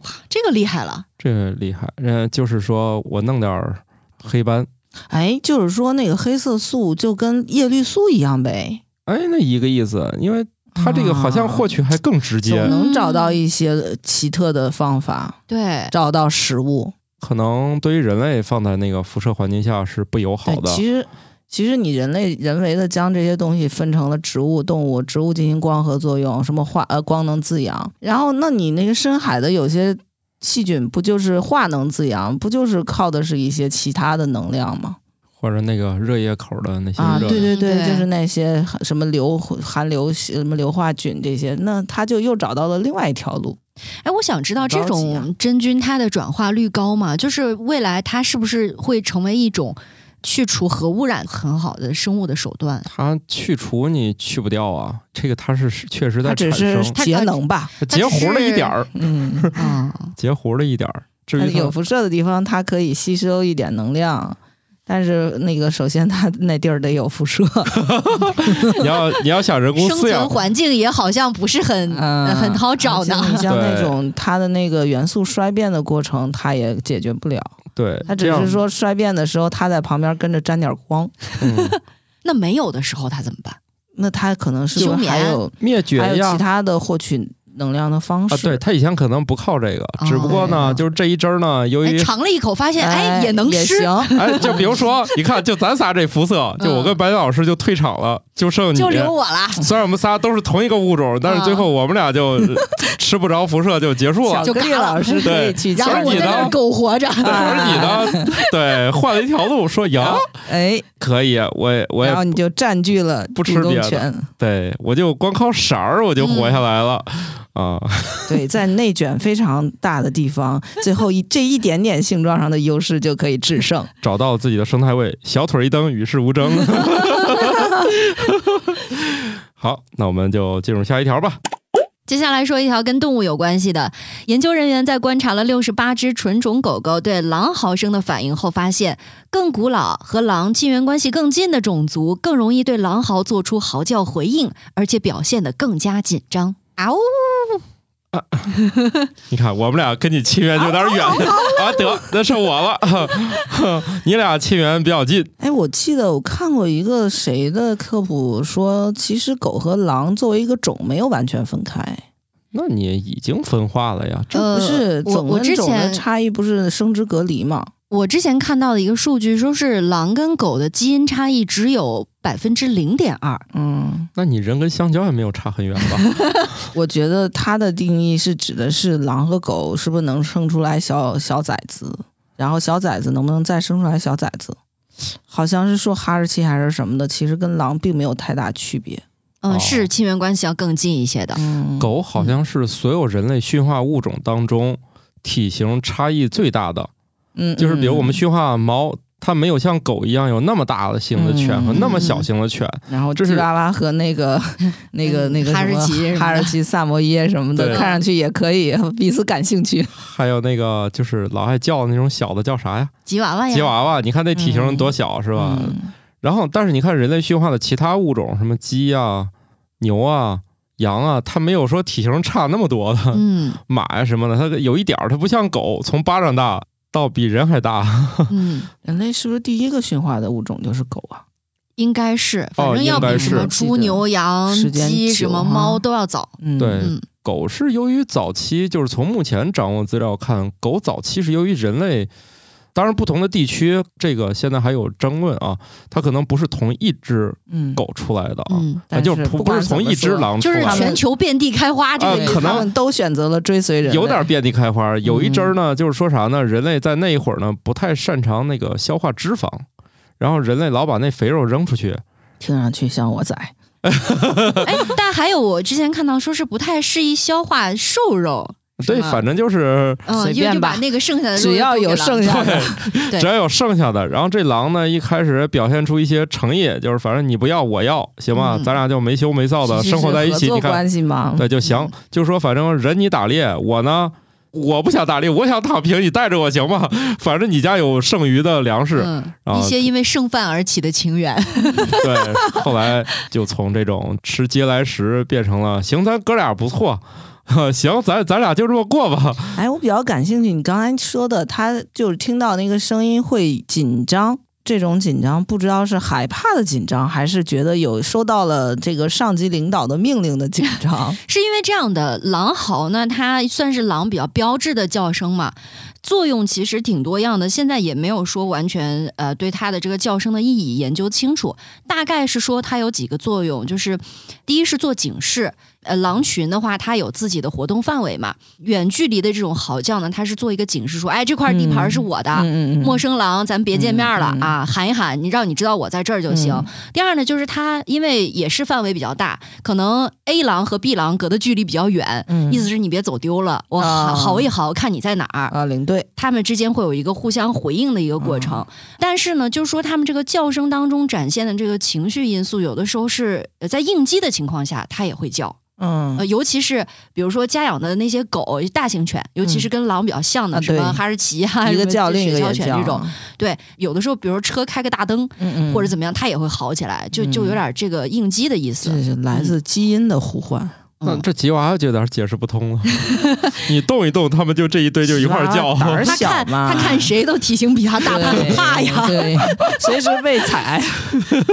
哇，这个厉害了！这厉害，呃，就是说我弄点儿黑斑，哎，就是说那个黑色素就跟叶绿素一样呗，哎，那一个意思，因为它这个好像获取还更直接。总能找到一些奇特的方法，对，找到食物。可能对于人类放在那个辐射环境下是不友好，的。其实其实你人类人为的将这些东西分成了植物、动物，植物进行光合作用，什么化呃光能自养，然后那你那个深海的有些细菌不就是化能自养，不就是靠的是一些其他的能量吗？或者那个热液口的那些啊，对对对，对就是那些什么硫含硫什么硫化菌这些，那他就又找到了另外一条路。哎，我想知道这种真菌它的转化率高吗？就是未来它是不是会成为一种去除核污染很好的生物的手段？它去除你去不掉啊，这个它是确实在它只产是生，节能吧，它截胡了一点儿，嗯，啊，截胡了一点儿。至于它有辐射的地方，它可以吸收一点能量，但是那个首先它那地儿得有辐射 你要你要想人工生饲养存，环境也好像不是很、嗯，很好找呢。你像那对种它的那个元素衰变的过程，它也解决不了，对，他只是说衰变的时候，他在旁边跟着沾点光，嗯 那没有的时候他怎么办？那他可能是还有灭绝还有其。他的获取能量的方式？啊，对，他以前可能不靠这个，只不过哦呢，就是这一针儿呢，由哎，于尝了一口发现，哎，哎也能吃，行，哎，就比如说，你看，就咱仨这肤色，就我跟白老师就退场了，就剩你。就留我了。虽然我们仨都是同一个物种，但是最后我们俩就 吃不着辐射就结束了小。格力老师可以去然后牵你呢我在那苟活着。对，而你呢？对，换了一条路，说赢，哎，可以，我也我也然后你就占据了不吃别的权。对，我就光靠色儿我就活下来了、啊！对，在内卷非常大的地方，最后一这一点点性状上的优势就可以制胜。找到自己的生态位，小腿一蹬，与世无争。好，那我们就进入下一条吧。接下来说一条跟动物有关系的。研究人员在观察了六十八只纯种狗狗对狼嚎声的反应后，发现更古老和狼亲缘关系更近的种族更容易对狼嚎做出嚎叫回应，而且表现得更加紧张。嗷呜！你看，我们俩跟你亲缘就有点远 啊，得，那是我了。你俩亲缘比较近，哎，我记得我看过一个谁的科普说，其实狗和狼作为一个种没有完全分开，那你已经分化了呀。这不是呃我我种跟种的之前差异，不是生殖隔离吗？我之前看到的一个数据，说是狼跟狗的基因差异只有百分之零点二。嗯，那你人跟香蕉也没有差很远吧？我觉得它的定义是指的是狼和狗是不是能生出来小小崽子，然后小崽子能不能再生出来小崽子？好像是说哈士奇还是什么的，其实跟狼并没有太大区别。嗯，哦是亲缘关系要更近一些的。嗯，狗好像是所有人类驯化物种当中体型差异最大的，嗯，就是比如我们嗯驯化猫，它没有像狗一样有那么大的型的犬和那么小型的犬。然后这是吉娃娃和那个、那个、那个哈士奇 哈士奇、萨摩耶什么的，看上去也可以，彼此感兴趣。还有那个就是老爱叫的那种小的叫啥呀？吉娃娃呀，吉娃娃，你看那体型多小、是吧？嗯然后，但是你看人类驯化的其他物种，什么鸡啊、牛啊、羊啊，它没有说体型差那么多的。嗯 马呀、什么的，它有一点儿，它不像狗，从巴掌大到比人还大。嗯，人类是不是第一个驯化的物种就是狗啊？应该是，反正要比什么猪、牛、羊、鸡、什么猫都要早。嗯，对嗯狗是由于早期，就是从目前掌握资料看，狗早期是由于人类，当然不同的地区，这个现在还有争论啊，它可能不是同一只嗯，狗出来的啊，就是不是从一只狼出就是。全球遍地开花这个。呃可能都选择了追随人类，有点遍地开花，有一阵儿呢，就是说啥呢？人类在那一会儿呢，不太擅长那个消化脂肪，然后人类老把那肥肉扔出去，听上去像我仔。哎，但还有我之前看到说是不太适宜消化瘦肉，是对，吗反正就是嗯，随因为就便吧把那个剩下的只要有剩下的，只要有剩下的，然后这狼呢一开始表现出一些诚意，就是反正你不要我要，行吧，嗯咱俩就没羞没臊的生活在一起。你看，关系嘛，对就行，就说反正人你打猎，我呢我不想打猎，我想躺平，你带着我行吗？反正你家有剩余的粮食，嗯，一些因为剩饭而起的情缘。对，后来就从这种吃嗟来食变成了行，咱哥俩不错。行，咱咱俩就这么过吧。哎，我比较感兴趣，你刚才说的，他就是听到那个声音会紧张，这种紧张不知道是害怕的紧张，还是觉得有收到了这个上级领导的命令的紧张。是因为这样的，狼嚎呢，它算是狼比较标志的叫声嘛，作用其实挺多样的，现在也没有说完全呃对它的这个叫声的意义研究清楚。大概是说它有几个作用，就是第一是做警示。呃，狼群的话，它有自己的活动范围嘛。远距离的这种嚎叫呢，它是做一个警示，说，哎，这块地盘是我的，嗯嗯嗯陌生狼，咱别见面了、啊，喊一喊，你让你知道我在这儿就行。嗯第二呢，就是它因为也是范围比较大，可能 A 狼和 B 狼隔的距离比较远，嗯意思是你别走丢了，我啊嚎嚎一嚎，看你在哪儿。啊，领队，他们之间会有一个互相回应的一个过程，但是呢，就是说他们这个叫声当中展现的这个情绪因素，有的时候是呃在应激的情况下，它也会叫。嗯呃，尤其是比如说家养的那些狗，大型犬，尤其是跟狼比较像的，啊什么哈士奇啊，一个叫另一个雪橇犬这种，，对，有的时候比如说车开个大灯、嗯嗯，或者怎么样，它也会好起来，就就有点这个应激的意思。这是来自基因的呼唤，嗯那这吉娃娃就有点解释不通了。你动一动，他们就这一堆就一块儿叫。胆儿 他看小嘛，他看谁都体型比他大，他很怕呀。对，随时被踩，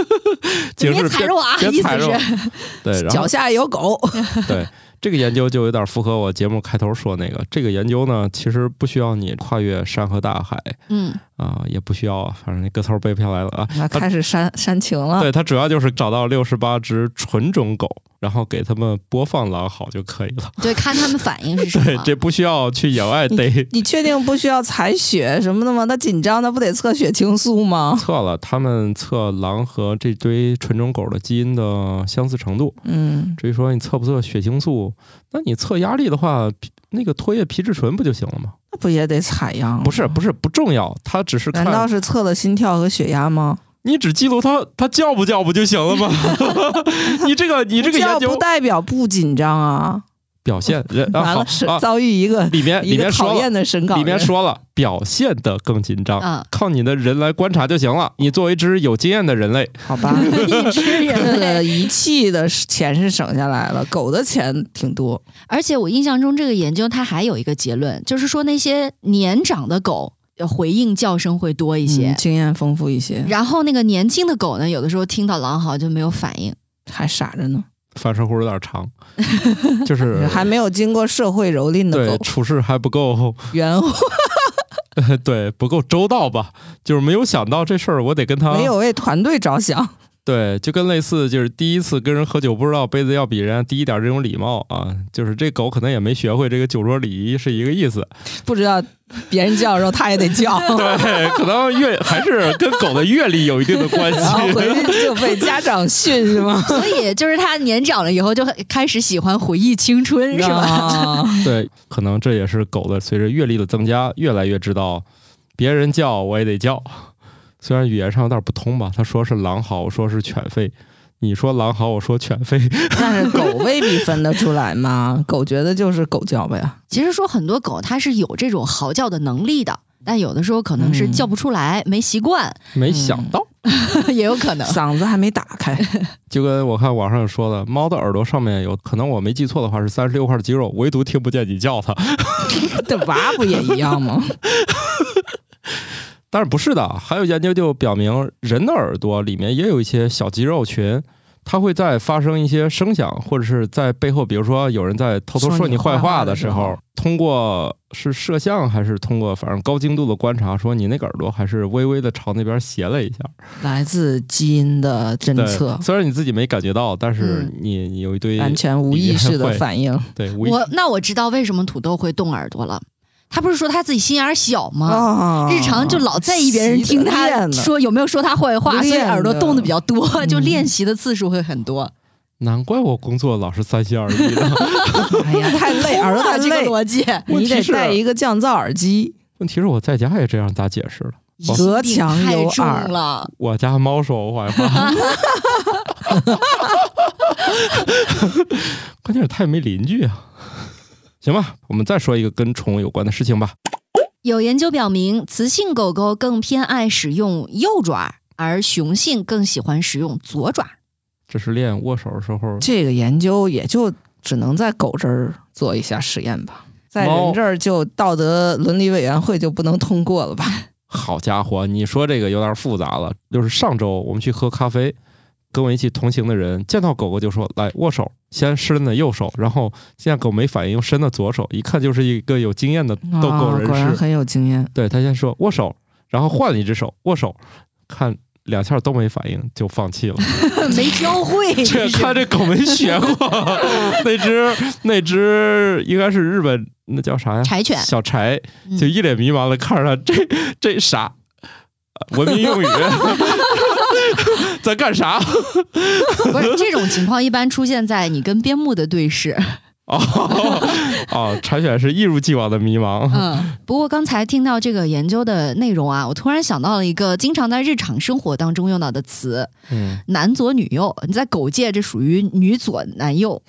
别踩着我啊！意思别踩着我是，对，脚下有狗，对这个研究就有点符合我节目开头说那个。这个研究呢，其实不需要你跨越山和大海嗯，啊、也不需要，反正那个头儿背不下来了啊。那开始煽煽情了。对，它主要就是找到六十八只纯种狗，然后给他们播放狼嚎就可以了。对，看他们反应是什么。对这不需要去野外逮。你确定不需要采血什么的吗？他紧张，他不得测血清素吗？测了，他们测狼和这堆纯种狗的基因的相似程度。嗯，至于说你测不测血清素，那你测压力的话，皮那个唾液皮质醇不就行了吗？那不也得采样？不是，不是不重要，他只是难道是测了心跳和血压吗？你只记录他他叫不叫不就行了吗？你这个你这个研究叫不代表不紧张啊！表现 人啊完了是啊，遭遇一个里面里面说的审稿，里面说了表现的更紧张，嗯，靠你的人来观察就行了。你作为一只有经验的人类，好吧？一只这人个类。仪器的钱是省下来了，狗的钱挺多。而且我印象中，这个研究它还有一个结论，就是说那些年长的狗呃回应叫声会多一些，嗯经验丰富一些，然后那个年轻的狗呢，有的时候听到狼嚎就没有反应。还傻着呢，反射弧有点长，就是还没有经过社会蹂躏的狗，对处事还不够，圆 滑对不够周到吧？就是没有想到这事儿，我得跟他没有为团队着想。对，就跟类似就是第一次跟人喝酒，不知道杯子要比人家低一点这种礼貌啊，就是这狗可能也没学会这个酒桌礼仪是一个意思。不知道别人叫的时候，他也得叫，对，可能阅还是跟狗的阅历有一定的关系。然后回去就被家长训是吗？所以就是它年长了以后就开始喜欢回忆青春，是吧？吧？对，可能这也是狗的随着阅历的增加，越来越知道别人叫我也得叫。虽然语言上有点不通吧，他说是狼嚎，我说是犬吠。你说狼嚎，我说犬吠。但是狗未必分得出来吗，狗觉得就是狗叫呗。其实说很多狗它是有这种嚎叫的能力的，但有的时候可能是嗯叫不出来，没习惯，没想到，也有可能。嗓子还没打开，就跟我看网上说的，猫的耳朵上面有可能我没记错的话是三十六块肌肉，唯独听不见你叫它。这娃不也一样吗？但是不是的，还有研究就表明，人的耳朵里面也有一些小肌肉群，它会在发生一些声响，或者是在背后，比如说有人在偷偷说你坏话的时候通过是摄像还是通过反正高精度的观察，说你那个耳朵还是微微的朝那边斜了一下。来自基因的侦测，虽然你自己没感觉到，但是嗯。你你有一堆完全无意识的反应。对无意我那我知道为什么土豆会动耳朵了。他不是说他自己心眼儿小吗？啊日常就老在意别人听他说有没有说他坏话，所以耳朵动的比较多，嗯就练习的次数会很多。难怪我工作老是三心二意的。哎呀，太累，耳朵太这个累，逻辑，你得戴一个降噪耳机。问题是我在家也这样，咋解释了？隔墙有太重耳了。我家猫说我坏话，关键是他也没邻居啊。行吧，我们再说一个跟宠物有关的事情吧。有研究表明，雌性狗狗更偏爱使用右爪，而雄性更喜欢使用左爪。这是练握手的时候，这个研究也就只能在狗这儿做一下实验吧，在猫人这儿就道德伦理委员会就不能通过了吧？好家伙，你说这个有点复杂了。就是上周我们去喝咖啡，跟我一起同行的人见到狗狗就说：“来握手。”先伸的右手，然后现在狗没反应，又伸的左手，一看就是一个有经验的逗狗人士。啊果然很有经验。对他先说握手，然后换了一只手握手，看两下都没反应就放弃了。没教会，这看这狗没学过，那只那只应该是日本那叫啥呀？柴犬小柴嗯就一脸迷茫的看着他，这这啥？呃文明用语 在干啥？不是这种情况，一般出现在你跟边牧的对视。哦哦，柴犬是一如既往的迷茫。嗯，不过刚才听到这个研究的内容啊，我突然想到了一个经常在日常生活当中用到的词嗯，“男左女右”。你在狗界这属于女左男右，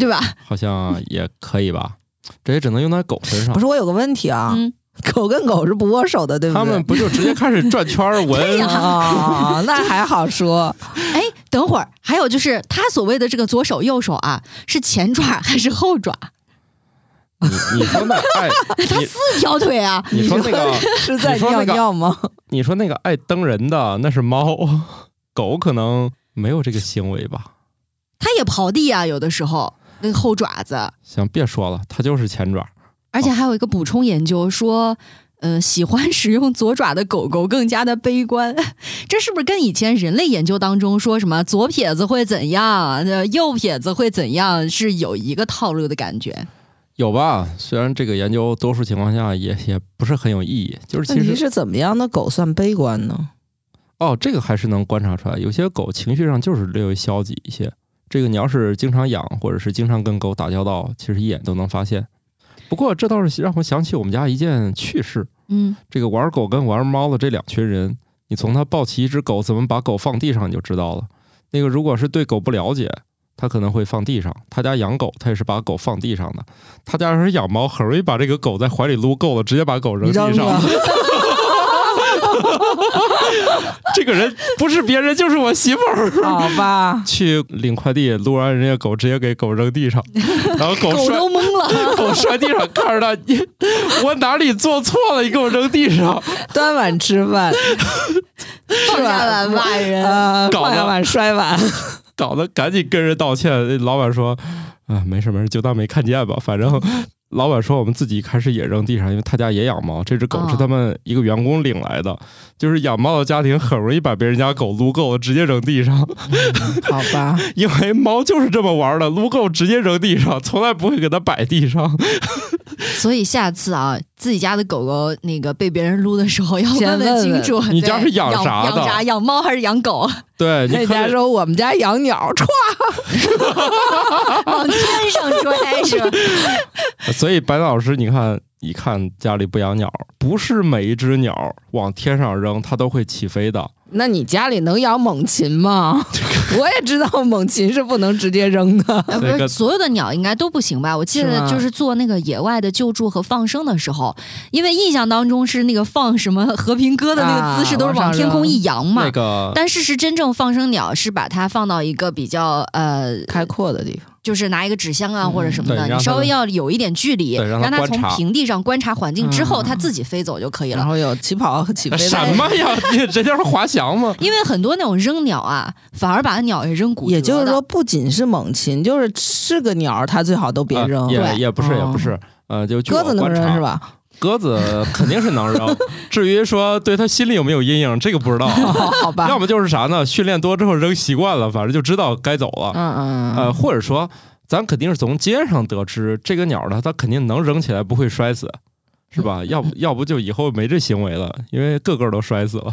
对吧？好像也可以吧。这也只能用在狗身上不。是，我有个问题啊，嗯，狗跟狗是不握手的，对不对？他们不就直接开始转圈儿 闻？啊，那还好说。哎，等会儿还有就是他所谓的这个左手右手啊，是前爪还是后爪？你你说那爱他四条腿啊！你说那个是在尿尿吗？你说那个爱蹬人的那是猫，狗可能没有这个行为吧？它也刨地啊，有的时候那个后爪子。行，别说了，它就是前爪。而且还有一个补充研究说，呃，喜欢使用左爪的狗狗更加的悲观，这是不是跟以前人类研究当中说什么左撇子会怎样，呃，右撇子会怎样，是有一个套路的感觉？有吧？虽然这个研究多数情况下也也不是很有意义，就是问题其实是怎么样的狗算悲观呢？哦，这个还是能观察出来，有些狗情绪上就是略微消极一些。这个你要是经常养，或者是经常跟狗打交道，其实一眼都能发现。不过这倒是让我想起我们家一件趣事：嗯，这个玩狗跟玩猫的这两群人，你从他抱起一只狗怎么把狗放地上你就知道了。那个如果是对狗不了解，他可能会放地上。他家养狗，他也是把狗放地上的。他家要是养猫，很容易把这个狗在怀里撸够了，直接把狗扔地上。这个人不是别人，就是我媳妇儿。好吧，去领快递，撸完人家狗，直接给狗扔地上，然后狗 摔狗都懵了。狗摔地上，看着他，你我哪里做错了？你给我扔地上，端碗吃饭，放下碗骂人呃，搞下碗摔碗。搞得赶紧跟人道歉。那老板说：“啊，没事没事，就当没看见吧。反正老板说我们自己一开始也扔地上，因为他家也养猫，这只狗是他们一个员工领来的。就是养猫的家庭很容易把别人家狗撸够了，直接扔地上，好吧，因为猫就是这么玩的，撸够直接扔地上，从来不会给它摆地上。所以下次啊，自己家的狗狗那个被别人撸的时候，要问清楚，你家是养养啥的养啥？养猫还是养狗？对，你那家说我们家养鸟，歘，往天上拽是吧？所以白老师，你看，一看家里不养鸟，不是每一只鸟往天上扔，它都会起飞的。那你家里能养猛禽吗？我也知道猛禽是不能直接扔的。呃，不是所有的鸟应该都不行吧？我记得就是做那个野外的救助和放生的时候，因为印象当中是那个放什么和平鸽的那个姿势啊都是往天空一扬嘛。那个但事实真正放生鸟是把它放到一个比较呃，开阔的地方，就是拿一个纸箱啊嗯或者什么的，你稍微要有一点距离，让它从平地上观察环境之后，嗯它自己飞走就可以了。然后有起跑和起飞的。什么呀？你这叫滑翔吗？因为很多那种扔鸟啊，反而把鸟也扔骨折的也就是说，不仅是猛禽，就是是个鸟，它最好都别呃扔。也对也不是，也哦不是。呃，就鸽子能扔是？吧？鸽子肯定是能扔，至于说对他心里有没有阴影，这个不知道。哦 好吧，要么就是啥呢？训练多之后扔习惯了，反正就知道该走了。嗯嗯呃，嗯，或者说，咱肯定是从街上得知，这个鸟呢，它肯定能扔起来，不会摔死，是吧？要不要不就以后没这行为了，因为个个都摔死了。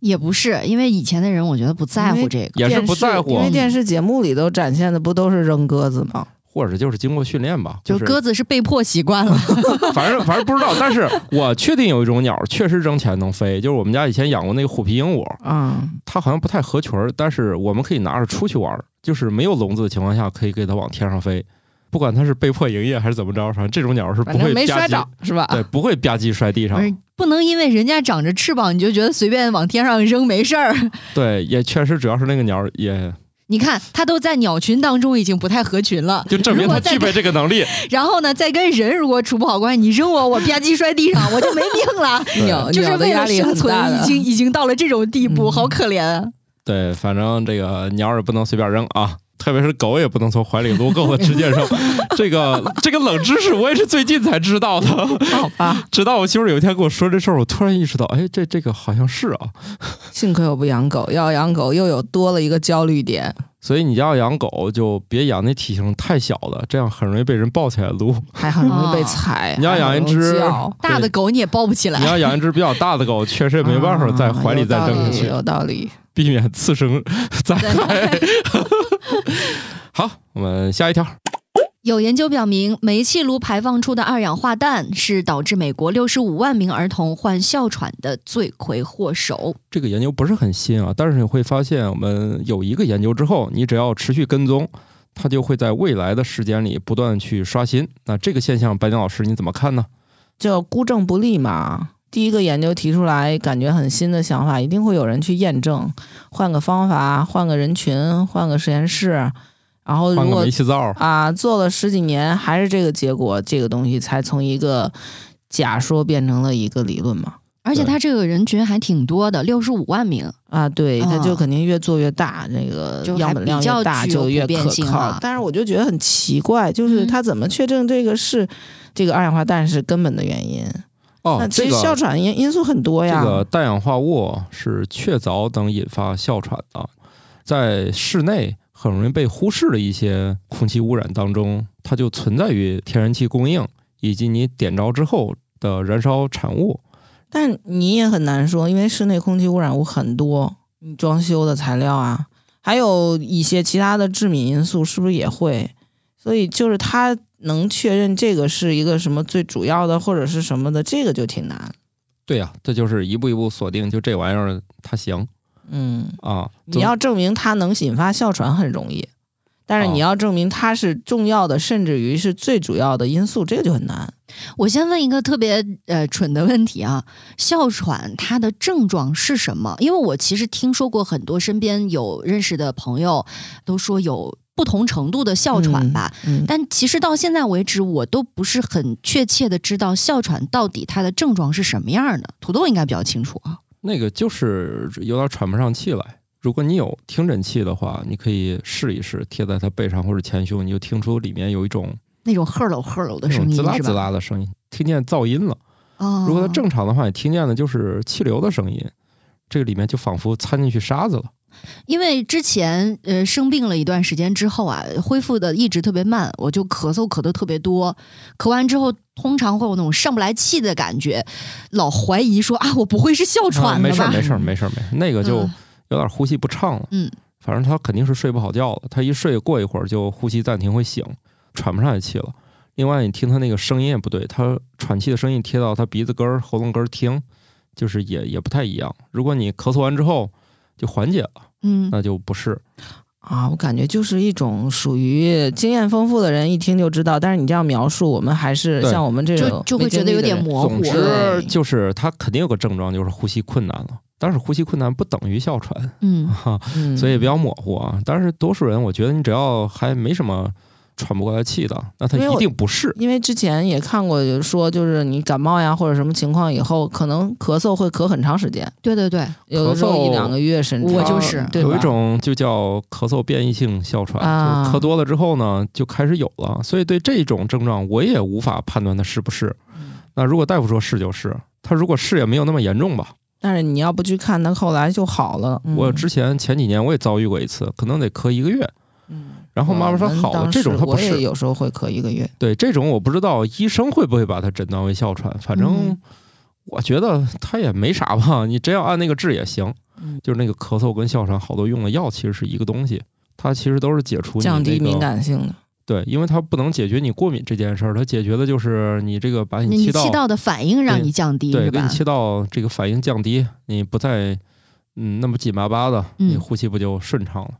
也不是，因为以前的人我觉得不在乎这个。也是不在乎因为电视节目里都展现的不都是扔鸽子吗？或者就是经过训练吧，就是鸽子是被迫习惯了，反正反正不知道，但是我确定有一种鸟确实扔起来能飞，就是我们家以前养过那个虎皮鹦鹉，嗯，它好像不太合群儿，但是我们可以拿着出去玩，就是没有笼子的情况下，可以给它往天上飞，不管它是被迫营业还是怎么着，反正这种鸟是不会摔着，是吧？对，不会吧唧摔地上不，能因为人家长着翅膀，你就觉得随便往天上扔没事儿。对，也确实主要是那个鸟也你看，它都在鸟群当中已经不太合群了，就证明它具备这个能力。然后呢，再跟人如果处不好关系，你扔我，我吧唧摔地上，我就没命了。鸟就是为了生存，已经 已经到了这种地步，嗯好可怜啊！对，反正这个鸟儿也不能随便扔啊，特别是狗也不能从怀里撸够了直接扔。这个这个冷知识我也是最近才知道的，好吧，直到我媳妇有一天跟我说这事儿，我突然意识到，哎，这这个好像是啊。幸亏我不养狗，要养狗又有多了一个焦虑点。所以你要养狗，就别养那体型太小的，这样很容易被人抱起来撸。还很容易被踩。你要养一只大的狗你也抱不起来你。要养一只比较大的狗，确实也没办法在怀里再扔下去，啊有道理。有道理避免次生灾害。好，我们下一条。有研究表明，煤气炉排放出的二氧化氮是导致美国六十五万名儿童患哮喘的罪魁祸首。这个研究不是很新啊，但是你会发现，我们有一个研究之后，你只要持续跟踪，它就会在未来的时间里不断去刷新。那这个现象，白鸟老师你怎么看呢？叫孤证不立嘛。第一个研究提出来，感觉很新的想法，一定会有人去验证，换个方法，换个人群，换个实验室，然后如果煤气灶，啊做了十几年还是这个结果，这个东西才从一个假说变成了一个理论嘛。而且他这个人群还挺多的，六十五万名。啊，对，它嗯就肯定越做越大，这个样本量越大就越可靠性。但是我就觉得很奇怪，就是嗯他怎么确证这个是这个二氧化氮是根本的原因？哦那，其实哮喘因因素很多呀。这个氮氧化物是确凿等引发哮喘的，在室内很容易被忽视的一些空气污染当中，它就存在于天然气供应以及你点着之后的燃烧产物。但你也很难说，因为室内空气污染物很多，你装修的材料啊，还有一些其他的致敏因素，是不是也会？所以就是它能确认这个是一个什么最主要的，或者是什么的，这个就挺难。对呀、这就是一步一步锁定，就这玩意儿它行嗯，啊。你要证明它能引发哮喘很容易，但是哦你要证明它是重要的，甚至于是最主要的因素，这个就很难。我先问一个特别呃蠢的问题啊，哮喘它的症状是什么？因为我其实听说过很多身边有认识的朋友都说有不同程度的哮喘吧，嗯，但其实到现在为止，我都不是很确切的知道哮喘到底它的症状是什么样的。土豆应该比较清楚啊。那个就是有点喘不上气来。如果你有听诊器的话，你可以试一试，贴在他背上或者前胸，你就听出里面有一种那种赫喽赫喽的声音滋啦滋？啦的声音，听见噪音了。哦，如果它正常的话，你听见的就是气流的声音，这个里面就仿佛掺进去沙子了。因为之前呃生病了一段时间之后啊，恢复的一直特别慢，我就咳嗽咳的特别多，咳完之后通常会有那种上不来气的感觉，老怀疑说啊，我不会是哮啊喘了吧？没事儿没事儿没事儿没事儿，那个就嗯有点呼吸不畅了。嗯，反正他肯定是睡不好觉了，他一睡过一会儿就呼吸暂停会醒，喘不上来气了。另外，你听他那个声音也不对，他喘气的声音贴到他鼻子根儿、喉咙根儿听，就是也也不太一样。如果你咳嗽完之后就缓解了，嗯，那就不是。啊，我感觉就是一种属于经验丰富的人一听就知道，但是你这样描述，我们还是像我们这种就就会觉得有点模糊总。之就是他肯定有个症状，就是呼吸困难了。但是呼吸困难不等于哮喘，嗯，哈，嗯，所以比较模糊啊。但是多数人，我觉得你只要还没什么喘不过来气的，那他一定不是。因为之前也看过，有说就是你感冒呀或者什么情况以后，可能咳嗽会咳很长时间，对对对，有的时候咳嗽一两个月甚至我就是有一种就叫咳嗽变异性哮喘，啊就是咳多了之后呢，就开始有了。所以对这种症状，我也无法判断它是不是。嗯那如果大夫说是就是，他如果是也没有那么严重吧。但是你要不去看，他后来就好了。嗯我之前前几年我也遭遇过一次，可能得咳一个月，嗯然后妈妈说好这种时我也它不是。有时候会咳一个月。对这种我不知道医生会不会把它诊断为哮喘，反正嗯我觉得它也没啥吧，你真要按那个治也行。嗯就是那个咳嗽跟哮喘好多用的药其实是一个东西，它其实都是解除你那个降低敏感性的。对，因为它不能解决你过敏这件事儿，它解决的就是你这个把你你气道气道的反应让你降低对，是吧？给你气道这个反应降低，你不再嗯那么紧巴巴的，你嗯呼吸不就顺畅了？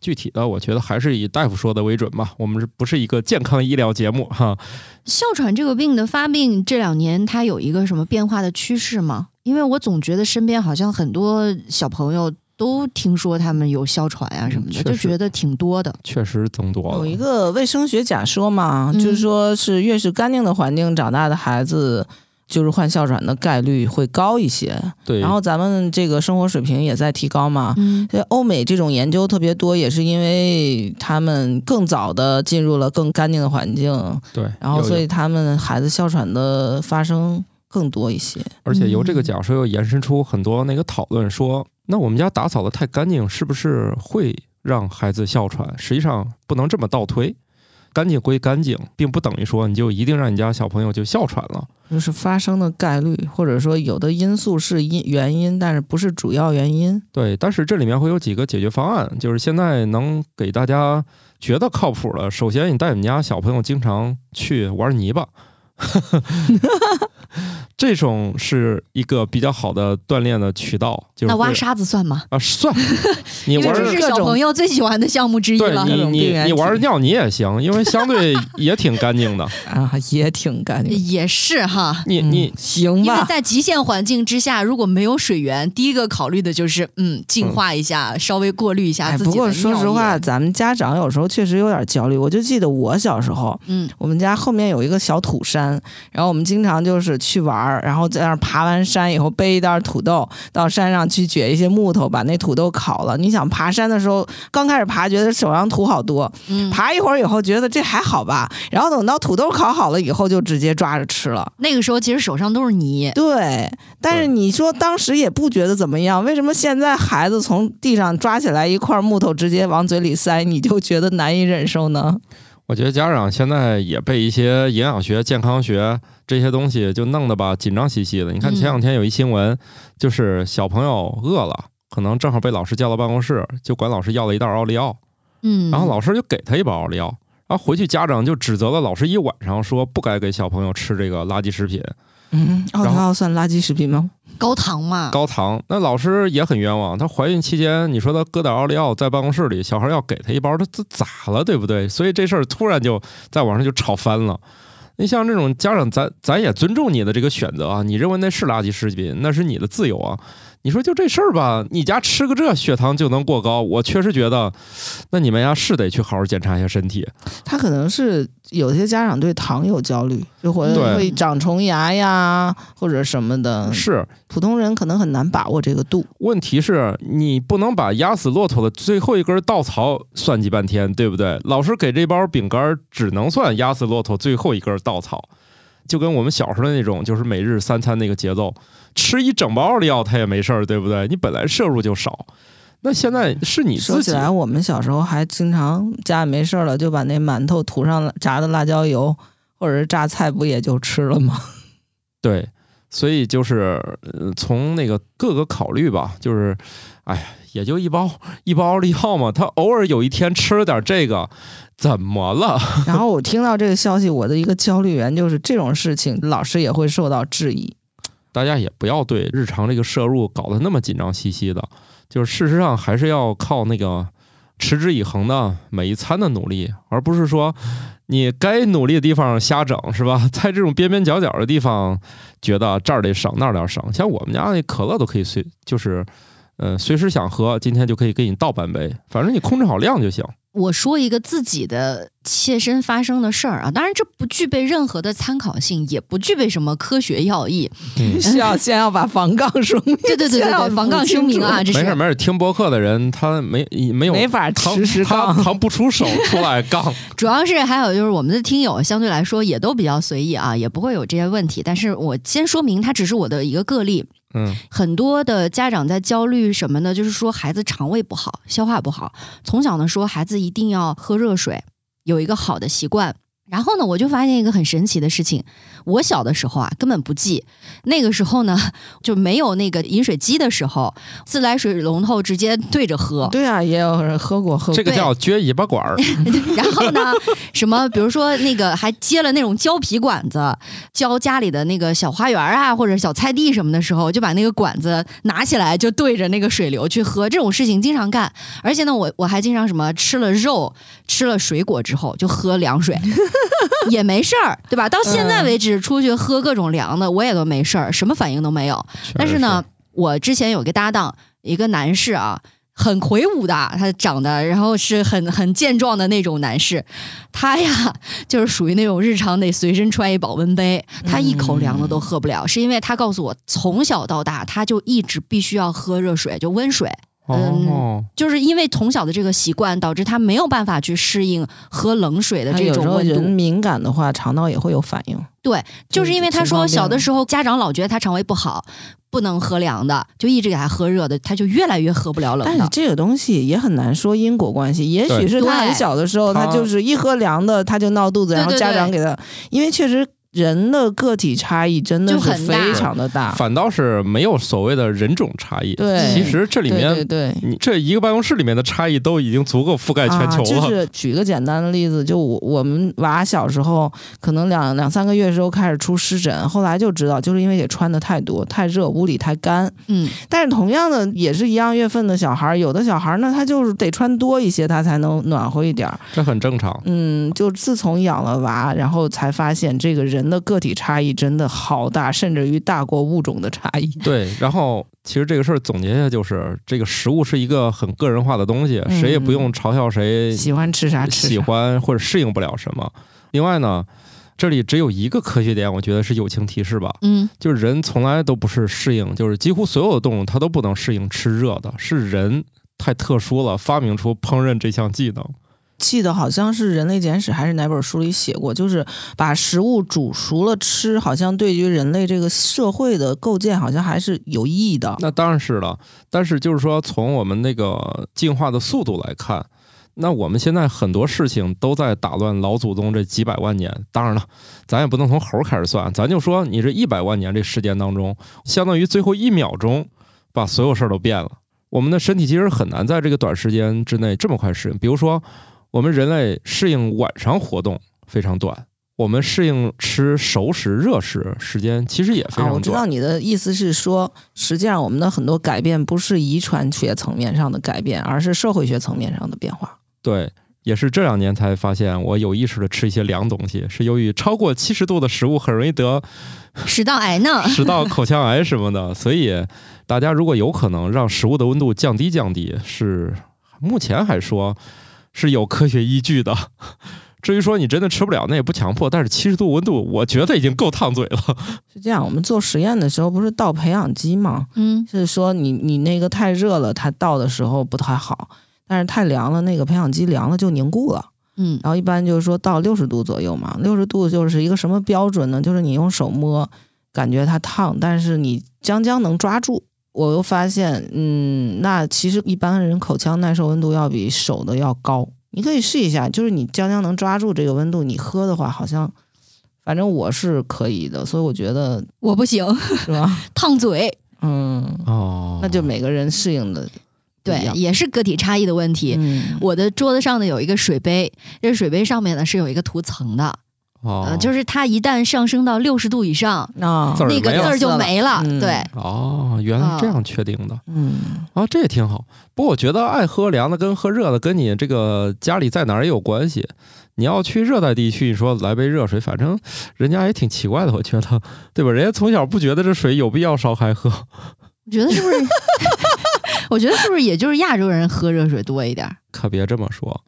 具体的，我觉得还是以大夫说的为准吧。我们是不是一个健康医疗节目哈？哮喘这个病的发病这两年，它有一个什么变化的趋势吗？因为我总觉得身边好像很多小朋友都听说他们有哮喘啊什么的，嗯就觉得挺多的。确实增多了。有一个卫生学假说嘛，嗯就是说是越是干净的环境长大的孩子，就是患哮喘的概率会高一些。对，然后咱们这个生活水平也在提高嘛。嗯所以欧美这种研究特别多，也是因为他们更早的进入了更干净的环境，对，然后所以他们孩子哮喘的发生更多一些。而且由这个嗯假设又延伸出很多那个讨论，说那我们家打扫的太干净，是不是会让孩子哮喘？实际上不能这么倒推，干净归干净，并不等于说你就一定让你家小朋友就哮喘了。就是发生的概率，或者说有的因素是因原因，但是不是主要原因。对，但是这里面会有几个解决方案，就是现在能给大家觉得靠谱的。首先，你带你们家小朋友经常去玩泥巴，这种是一个比较好的锻炼的渠道。就是那挖沙子算吗？啊，算 你玩这是小朋友最喜欢的项目之一了。对你你你玩尿泥也行，因为相对也挺干净的。啊，也挺干净。也是哈，嗯你你行吧因为？在极限环境之下，如果没有水源，第一个考虑的就是嗯，净化一下，稍微过滤一下哎，自己的不过说实话，咱们家长有时候确实有点焦虑。我就记得我小时候，嗯，我们家后面有一个小土山，然后我们经常就是去玩儿，然后在那儿爬完山以后背一袋土豆到山上去掘一些木头，把那土豆烤了。你想爬山的时候，刚开始爬觉得手上土好多，嗯爬一会儿以后觉得这还好吧，然后等到土豆烤好了以后就直接抓着吃了。那个时候其实手上都是泥，对，但是你说当时也不觉得怎么样，为什么现在孩子从地上抓起来一块木头直接往嘴里塞，你就觉得难以忍受呢？我觉得家长现在也被一些营养学、健康学这些东西就弄得吧紧张兮兮的。你看嗯前两天有一新闻，就是小朋友饿了，可能正好被老师叫到办公室，就管老师要了一袋奥利奥，嗯，然后老师就给他一包奥利奥，然后回去家长就指责了老师一晚上，说不该给小朋友吃这个垃圾食品，嗯，奥利奥算垃圾食品吗？高糖嘛，高糖。那老师也很冤枉，她怀孕期间你说她搁点奥利奥在办公室里，小孩要给她一包，她这咋了，对不对？所以这事儿突然就在网上就炒翻了。你像这种家长，咱咱也尊重你的这个选择啊，你认为那是垃圾食品，那是你的自由啊。你说就这事儿吧，你家吃个这血糖就能过高，我确实觉得，那你们家是得去好好检查一下身体。他可能是有些家长对糖有焦虑，就会对会长虫牙呀，或者什么的。是，普通人可能很难把握这个度。问题是你不能把压死骆驼的最后一根稻草算计半天，对不对？老师给这包饼干只能算压死骆驼最后一根稻草，就跟我们小时候的那种，就是每日三餐那个节奏，吃一整包奥利奥它也没事儿，对不对？你本来摄入就少，那现在是你说起来，我们小时候还经常家里没事儿了，就把那馒头涂上炸的辣椒油，或者是榨菜，不也就吃了吗？对。所以就是呃从那个各个考虑吧，就是，哎呀，也就一包 一包奥利奥嘛，他偶尔有一天吃了点这个，怎么了？然后我听到这个消息，我的一个焦虑源就是这种事情，老师也会受到质疑。大家也不要对日常这个摄入搞得那么紧张兮兮的，就是事实上还是要靠那个持之以恒的每一餐的努力，而不是说你该努力的地方瞎整，是吧？在这种边边角角的地方，觉得这儿得省那儿得省。像我们家那可乐都可以随，就是呃随时想喝，今天就可以给你倒半杯，反正你控制好量就行。我说一个自己的切身发生的事儿啊，当然这不具备任何的参考性，也不具备什么科学要义。嗯，需要先要把防杠声明，对对对对防杠声明啊，这是没事没事，听博客的人他没没有没法时他杠。扛不出手 出来杠。主要是还有就是我们的听友相对来说也都比较随意啊，也不会有这些问题。但是我先说明，它只是我的一个个例。嗯，很多的家长在焦虑什么呢？就是说孩子肠胃不好，消化不好。从小呢说孩子一定要喝热水，有一个好的习惯。然后呢，我就发现一个很神奇的事情。我小的时候啊，根本不记。那个时候呢，就没有那个饮水机的时候，自来水龙头直接对着喝。对啊，也有人喝过喝过。这个叫撅尾巴管儿。然后呢，什么，比如说那个还接了那种胶皮管子，浇家里的那个小花园啊，或者小菜地什么的时候，就把那个管子拿起来，就对着那个水流去喝。这种事情经常干，而且呢，我我还经常什么吃了肉、吃了水果之后就喝凉水，也没事儿，对吧？到现在为止，出去喝各种凉的，我也都没事儿，什么反应都没有。但是呢，我之前有个搭档，一个男士啊，很魁梧的，他长得，然后是很很健壮的那种男士。他呀，就是属于那种日常得随身揣一保温杯，他一口凉的都喝不了，是因为他告诉我，从小到大他就一直必须要喝热水，就温水。哦，就是因为从小的这个习惯，导致他没有办法去适应喝冷水的这种温度。人敏感的话，肠道也会有反应。对，就是因为他说小的时候家长老觉得他肠胃不好，不能喝凉的，就一直给他喝热的，他就越来越喝不了冷的。但是这个东西也很难说因果关系，也许是他很小的时候，他他就是一喝凉的他就闹肚子，然后家长给他，因为确实人的个体差异真的是非常的大。反倒是没有所谓的人种差异。对其实这里面对对。你这一个办公室里面的差异都已经足够覆盖全球啊。就。是举个简单的例子，就我我们娃小时候，可能两两三个月时候开始出湿疹，后来就知道，就是因为也穿的太多、太热，屋里太干。嗯，但是同样的，也是一样月份的小孩儿，有的小孩儿呢，他就是得穿多一些，他才能暖和一点儿。这很正常。嗯，就自从养了娃，然后才发现这个人的个体差异真的好大，甚至于大过物种的差异。对，然后其实这个事儿总结一下就是，这个食物是一个很个人化的东西，嗯谁也不用嘲笑谁喜欢吃啥吃啥。喜欢或者适应不了什么。另外呢，这里只有一个科学点，我觉得是友情提示吧，嗯，就是人从来都不是适应，就是几乎所有的动物它都不能适应吃热的，是人太特殊了，发明出烹饪这项技能。记得好像是《人类简史》还是哪本书里写过，就是把食物煮熟了吃，好像对于人类这个社会的构建，好像还是有意义的。那当然是了，但是就是说，从我们那个进化的速度来看，那我们现在很多事情都在打乱老祖宗这几百万年。当然了，咱也不能从猴开始算，咱就说你这一百万年这时间当中，相当于最后一秒钟把所有事儿都变了。我们的身体其实很难在这个短时间之内这么快适应。比如说，我们人类适应晚上活动非常短，我们适应吃熟食、热食时间其实也非啊，常短。我知道你的意思是说，实际上我们的很多改变不是遗传学层面上的改变，而是社会学层面上的变化。对，也是这两年才发现，我有意识的吃一些凉东西，是由于超过七十度的食物很容易得食道癌呢？食道、口腔癌什么的。所以大家如果有可能让食物的温度降低降低，是目前还说是有科学依据的。至于说你真的吃不了，那也不强迫。但是七十度温度，我觉得已经够烫嘴了。是这样，我们做实验的时候不是倒培养基吗？嗯，是说你你那个太热了，它倒的时候不太好，但是太凉了，那个培养基凉了就凝固了。嗯，然后一般就是说到六十度左右嘛，六十度就是一个什么标准呢？就是你用手摸，感觉它烫，但是你将将能抓住。我又发现，嗯，那其实一般人口腔耐受温度要比手的要高。你可以试一下，就是你将将能抓住这个温度，你喝的话好像，反正我是可以的，所以我觉得我不行，是吧？烫嘴。嗯，哦那就每个人适应的对，也是个体差异的问题。嗯，我的桌子上呢有一个水杯，这个水杯上面呢是有一个涂层的，哦，呃，就是它一旦上升到六十度以上，啊那个字儿就没了。嗯对，哦，原来是这样确定的。嗯，啊，这也挺好。不过我觉得爱喝凉的跟喝热的跟你这个家里在哪儿也有关系。你要去热带地区，你说来杯热水，反正人家也挺奇怪的，我觉得，对吧？人家从小不觉得这水有必要烧开喝。我觉得是不是？我觉得是不是也就是亚洲人喝热水多一点儿？可别这么说，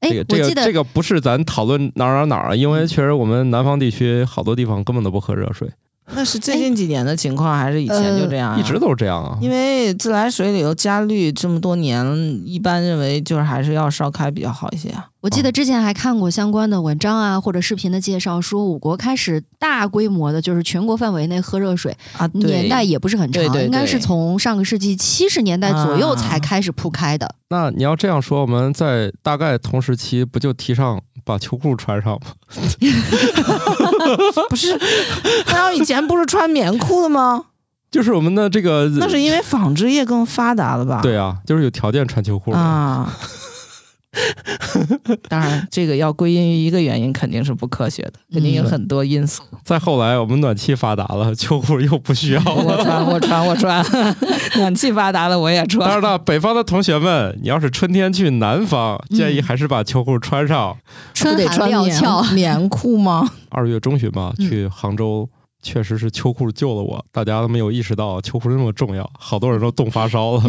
哎，这个这个这个不是咱讨论哪儿哪儿哪儿啊，因为确实我们南方地区好多地方根本都不喝热水，那是最近几年的情况，还是以前就这样、啊一直。都是这样啊。因为自来水里头加氯这么多年，一般认为就是还是要烧开比较好一些啊。我记得之前还看过相关的文章啊，或者视频的介绍，说我国开始大规模的，就是全国范围内喝热水，啊，年代也不是很长，对对对应该是从上个世纪七十年代左右啊才开始铺开的。那你要这样说，我们在大概同时期不就提倡把秋裤穿上吗？不是，那要以前不是穿棉裤的吗？就是我们的这个，那是因为纺织业更发达了吧？对啊，就是有条件穿秋裤的。啊。当然，这个要归因于一个原因，肯定是不科学的，肯定有很多因素。再后来，我们暖气发达了，秋裤又不需要了。我穿，我穿，我穿，暖气发达了我也当穿。然了，北方的同学们，你要是春天去南方，建议还是把秋裤穿上。春得穿棉料峭，棉裤吗？二月中旬吧，嗯去杭州确实是秋裤救了我，大家都没有意识到秋裤那么重要，好多人都冻发烧了。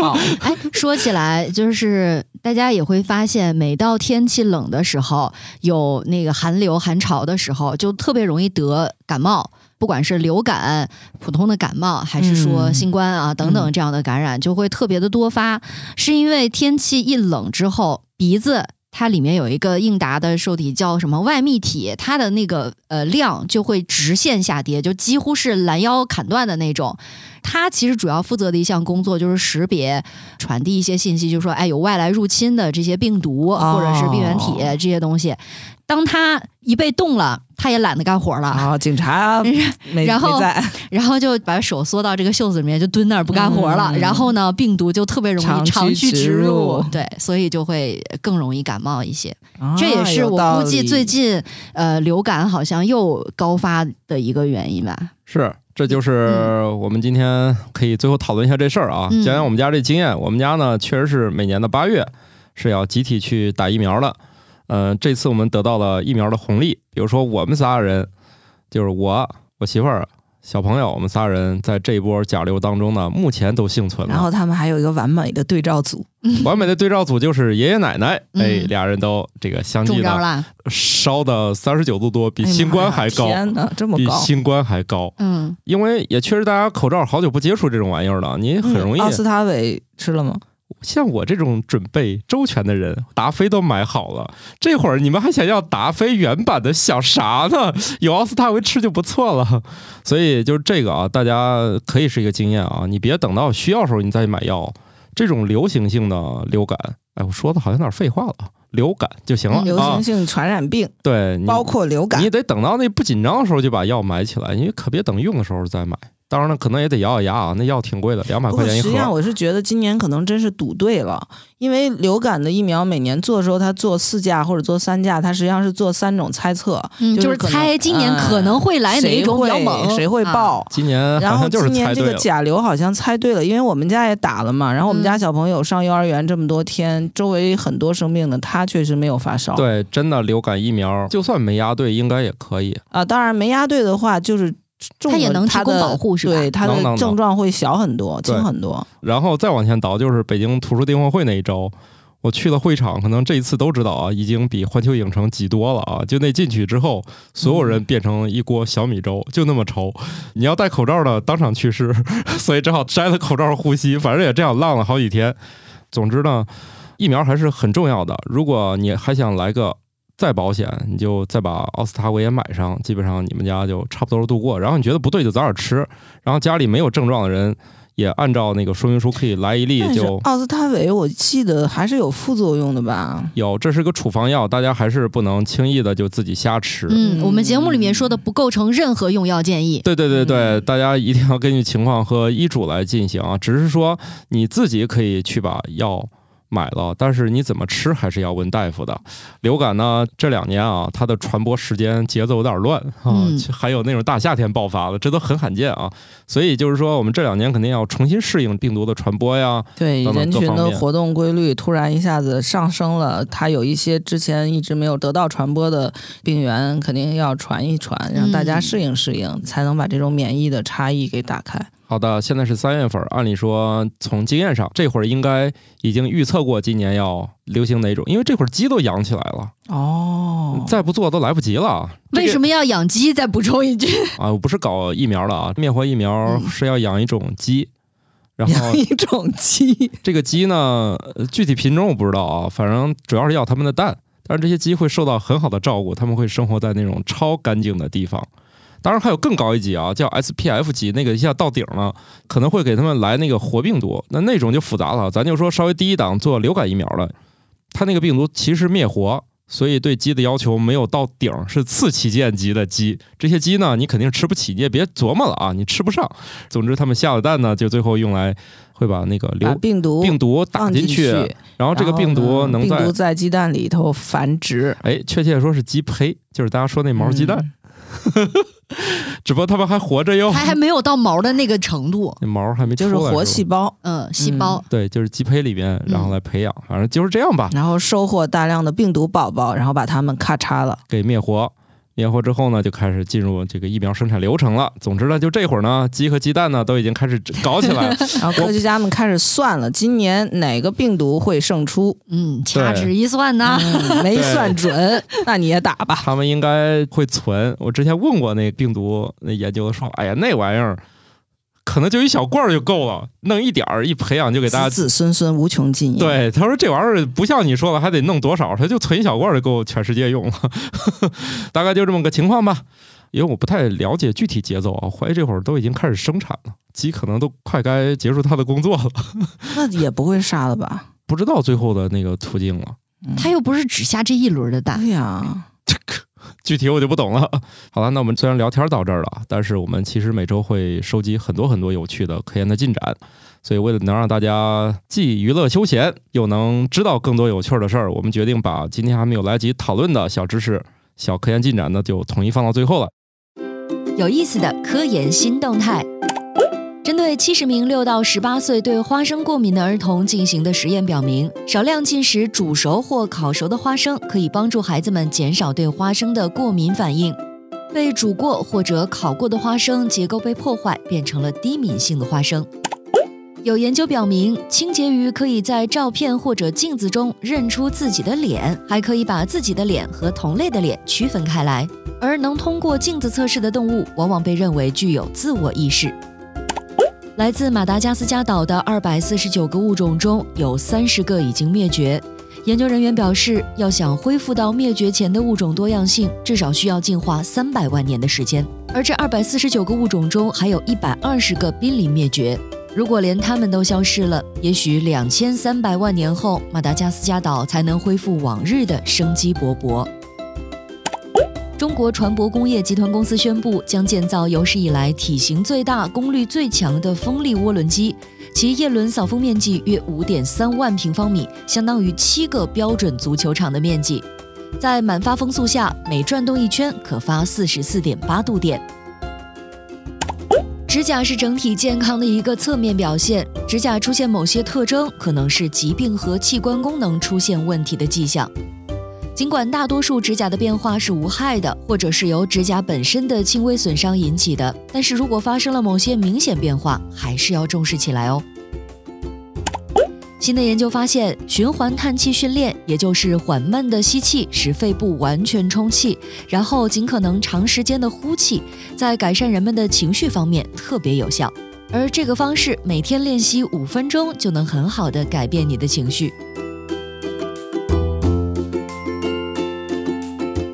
好 哎，说起来，就是大家也会发现，每到天气冷的时候，有那个寒流、寒潮的时候，就特别容易得感冒。不管是流感、普通的感冒，还是说新冠啊、等等这样的感染，就会特别的多发，是因为天气一冷之后，鼻子它里面有一个应答的受体叫什么外泌体，它的那个呃量就会直线下跌，就几乎是拦腰砍断的那种。它其实主要负责的一项工作就是识别、传递一些信息，就是说，哎，有外来入侵的这些病毒哦或者是病原体这些东西。当它一被动了，它也懒得干活了，啊，警察没 然后没，然后就把手缩到这个袖子里面，就蹲那儿不干活了。嗯然后呢，病毒就特别容易长驱直直入入，对，所以就会更容易感冒一些。啊这也是我估计最近呃流感好像又高发的一个原因吧。是，这就是我们今天可以最后讨论一下这事儿啊，嗯讲讲我们家这经验。我们家呢，确实是每年的八月是要集体去打疫苗的。嗯、这次我们得到了疫苗的红利，比如说我们仨人，就是我、我媳妇儿、小朋友，我们仨人在这一波甲流当中呢，目前都幸存了。然后他们还有一个完美的对照组，完美的对照组就是爷爷奶奶，嗯哎，俩人都这个相继的烧的三十九度多，比新冠还高，天哪，这么高！比新冠还高。嗯，因为也确实大家口罩好久不接触这种玩意儿了，你很容易、嗯奥司他韦吃了吗？像我这种准备周全的人，达菲都买好了。这会儿你们还想要达菲原版的，想啥呢？有奥斯塔维吃就不错了。所以就是这个啊，大家可以是一个经验啊，你别等到需要的时候你再买药。这种流行性的流感，哎，我说的好像有点废话了，流感就行了。流啊行性传染病，对，包括流感你。得等到那不紧张的时候就把药买起来，你可别等用的时候再买。当然了，可能也得咬咬牙啊，那药挺贵的，两百不块钱一盒实际上，我是觉得今年可能真是赌对了，因为流感的疫苗每年做的时候，它做四价或者做三价，它实际上是做三种猜测，嗯，就是猜今年嗯可能会来哪种比较会猛，谁会啊爆。今年然后好像就是今年这个。甲流好像猜对了，因为我们家也打了嘛。然后我们家嗯小朋友上幼儿园这么多天，周围很多生病的，他确实没有发烧。对，真的流感疫苗，就算没压对，应该也可以。啊，当然没压对的话，就是中它也能提供保护是吧对，它能能能的症状会小很多，轻很多。然后再往前倒，就是北京图书订货会那一周，我去了会场，可能这一次都知道啊，已经比环球影城挤多了啊。就那进去之后，所有人变成一锅小米粥，就那么稠。你要戴口罩的，当场去世，所以只好摘了口罩呼吸。反正也这样浪了好几天。总之呢，疫苗还是很重要的。如果你还想来个再保险，你就再把奥司他韦也买上，基本上你们家就差不多度过。然后你觉得不对就早点吃，然后家里没有症状的人也按照那个说明书可以来一粒就奥司他韦，我记得还是有副作用的吧？有。这是个处方药，大家还是不能轻易的就自己瞎吃。嗯，我们节目里面说的不构成任何用药建议。对对对对，嗯大家一定要根据情况和医嘱来进行啊。只是说你自己可以去把药买了，但是你怎么吃还是要问大夫的。流感呢，这两年啊，它的传播时间节奏有点乱啊，嗯还有那种大夏天爆发的，这都很罕见啊。所以就是说，我们这两年肯定要重新适应病毒的传播呀。对人群的活动规律突然一下子上升了，它有一些之前一直没有得到传播的病源，肯定要传一传，让大家嗯适应适应，才能把这种免疫的差异给打开。好的，现在是三月份，按理说从经验上，这会儿应该已经预测过今年要流行哪种，因为这会儿鸡都养起来了。哦，再不做都来不及了。为什么要养鸡？再补充一句，啊？我不是搞疫苗的啊，灭活疫苗嗯是要养一种鸡，然后养一种鸡，这个鸡呢，呃具体品种我不知道啊，反正主要是要它们的蛋。但是这些鸡会受到很好的照顾，它们会生活在那种超干净的地方。当然还有更高一级啊，叫 SPF 级，那个一下到顶了，可能会给他们来那个活病毒，那那种就复杂了。咱就说稍微低一档做流感疫苗的，它那个病毒其实灭活，所以对鸡的要求没有到顶，是次旗舰级的鸡。这些鸡呢，你肯定吃不起，你也别琢磨了啊，你吃不上。总之，他们下的蛋呢，就最后用来会把那个流病毒病毒打放进进去，然后这个病毒能在然后呢病毒在鸡蛋里头繁殖。哎，确切说是鸡胚，就是大家说那毛鸡蛋，嗯 只不过他们还活着哟，还还没有到毛的那个程度。那毛还没，就是活细胞，嗯，细胞。对，就是鸡胚里边，然后来培养，反正就是这样吧，然后收获大量的病毒宝宝，然后把它们咔嚓了。给灭活。验货之后呢，就开始进入这个疫苗生产流程了。总之呢，就这会儿呢，鸡和鸡蛋呢都已经开始搞起来了。然后科学家们开始算了，今年哪个病毒会胜出？嗯，掐指一算呢，嗯没算准，那你也打吧。他们应该会存。我之前问过那病毒那研究的说，哎呀，那玩意儿可能就一小罐儿就够了，弄一点儿一培养就给大家子子孙孙无穷尽。，对，他说这玩意儿不像你说的还得弄多少，他就存一小罐儿就够全世界用了，大概就这么个情况吧。因为我不太了解具体节奏啊，怀疑这会儿都已经开始生产了，鸡可能都快该结束它的工作了，那也不会杀了吧？不知道最后的那个途径了。他又不是只下这一轮的蛋对。呀，这个 具体我就不懂了。好了，那我们虽然聊天到这儿了，但是我们其实每周会收集很多很多有趣的科研的进展，所以为了能让大家既娱乐休闲，又能知道更多有趣的事儿，我们决定把今天还没有来及讨论的小知识、小科研进展呢，就统一放到最后了。有意思的科研新动态。对七十名六到十八岁对花生过敏的儿童进行的实验表明，少量进食煮熟或烤熟的花生可以帮助孩子们减少对花生的过敏反应。被煮过或者烤过的花生结构被破坏，变成了低敏性的花生。有研究表明，清洁鱼可以在照片或者镜子中认出自己的脸，还可以把自己的脸和同类的脸区分开来。而能通过镜子测试的动物，往往被认为具有自我意识。来自马达加斯加岛的二百四十九个物种中，有三十个已经灭绝。研究人员表示，要想恢复到灭绝前的物种多样性，至少需要进化三百万年的时间。而这二百四十九个物种中，还有一百二十个濒临灭绝。如果连它们都消失了，也许两千三百万年后，马达加斯加岛才能恢复往日的生机勃勃。中国船舶工业集团公司宣布，将建造有史以来体型最大、功率最强的风力涡轮机，其叶轮扫风面积约五点三万平方米，相当于七个标准足球场的面积。在满发风速下，每转动一圈可发四十四点八度电。指甲是整体健康的一个侧面表现，指甲出现某些特征，可能是疾病和器官功能出现问题的迹象。尽管大多数指甲的变化是无害的，或者是由指甲本身的轻微损伤引起的，但是如果发生了某些明显变化，还是要重视起来哦。新的研究发现，循环叹气训练，也就是缓慢的吸气，使肺部完全充气，然后尽可能长时间的呼气，在改善人们的情绪方面特别有效。而这个方式每天练习五分钟，就能很好的改变你的情绪。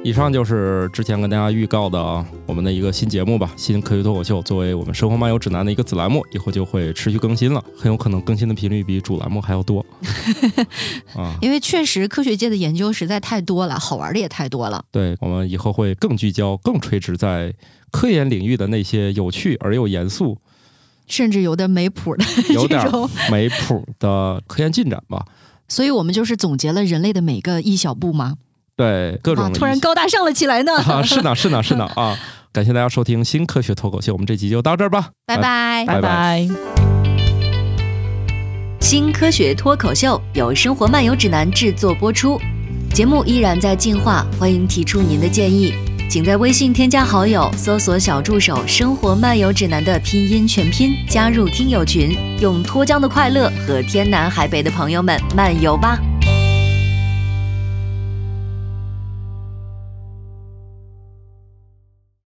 以上就是之前跟大家预告的我们的一个新节目吧，新科学脱口秀，作为我们生活漫游指南的一个子栏目，以后就会持续更新了，很有可能更新的频率比主栏目还要多 啊。因为确实科学界的研究实在太多了，好玩的也太多了。对我们以后会更聚焦、更垂直在科研领域的那些有趣而又严肃、甚至有点没谱的 有点没谱的科研进展吧。所以我们就是总结了人类的每个一小步吗？对各种啊，突然高大上了起来呢！啊，是呢，是呢，是呢啊！感谢大家收听新科学脱口秀，我们这集就到这儿吧，拜拜。拜拜拜。新科学脱口秀由生活漫游指南制作播出，节目依然在进化，欢迎提出您的建议，请在微信添加好友，搜索小助手“生活漫游指南”的拼音全拼，加入听友群，用脱缰的快乐和天南海北的朋友们漫游吧。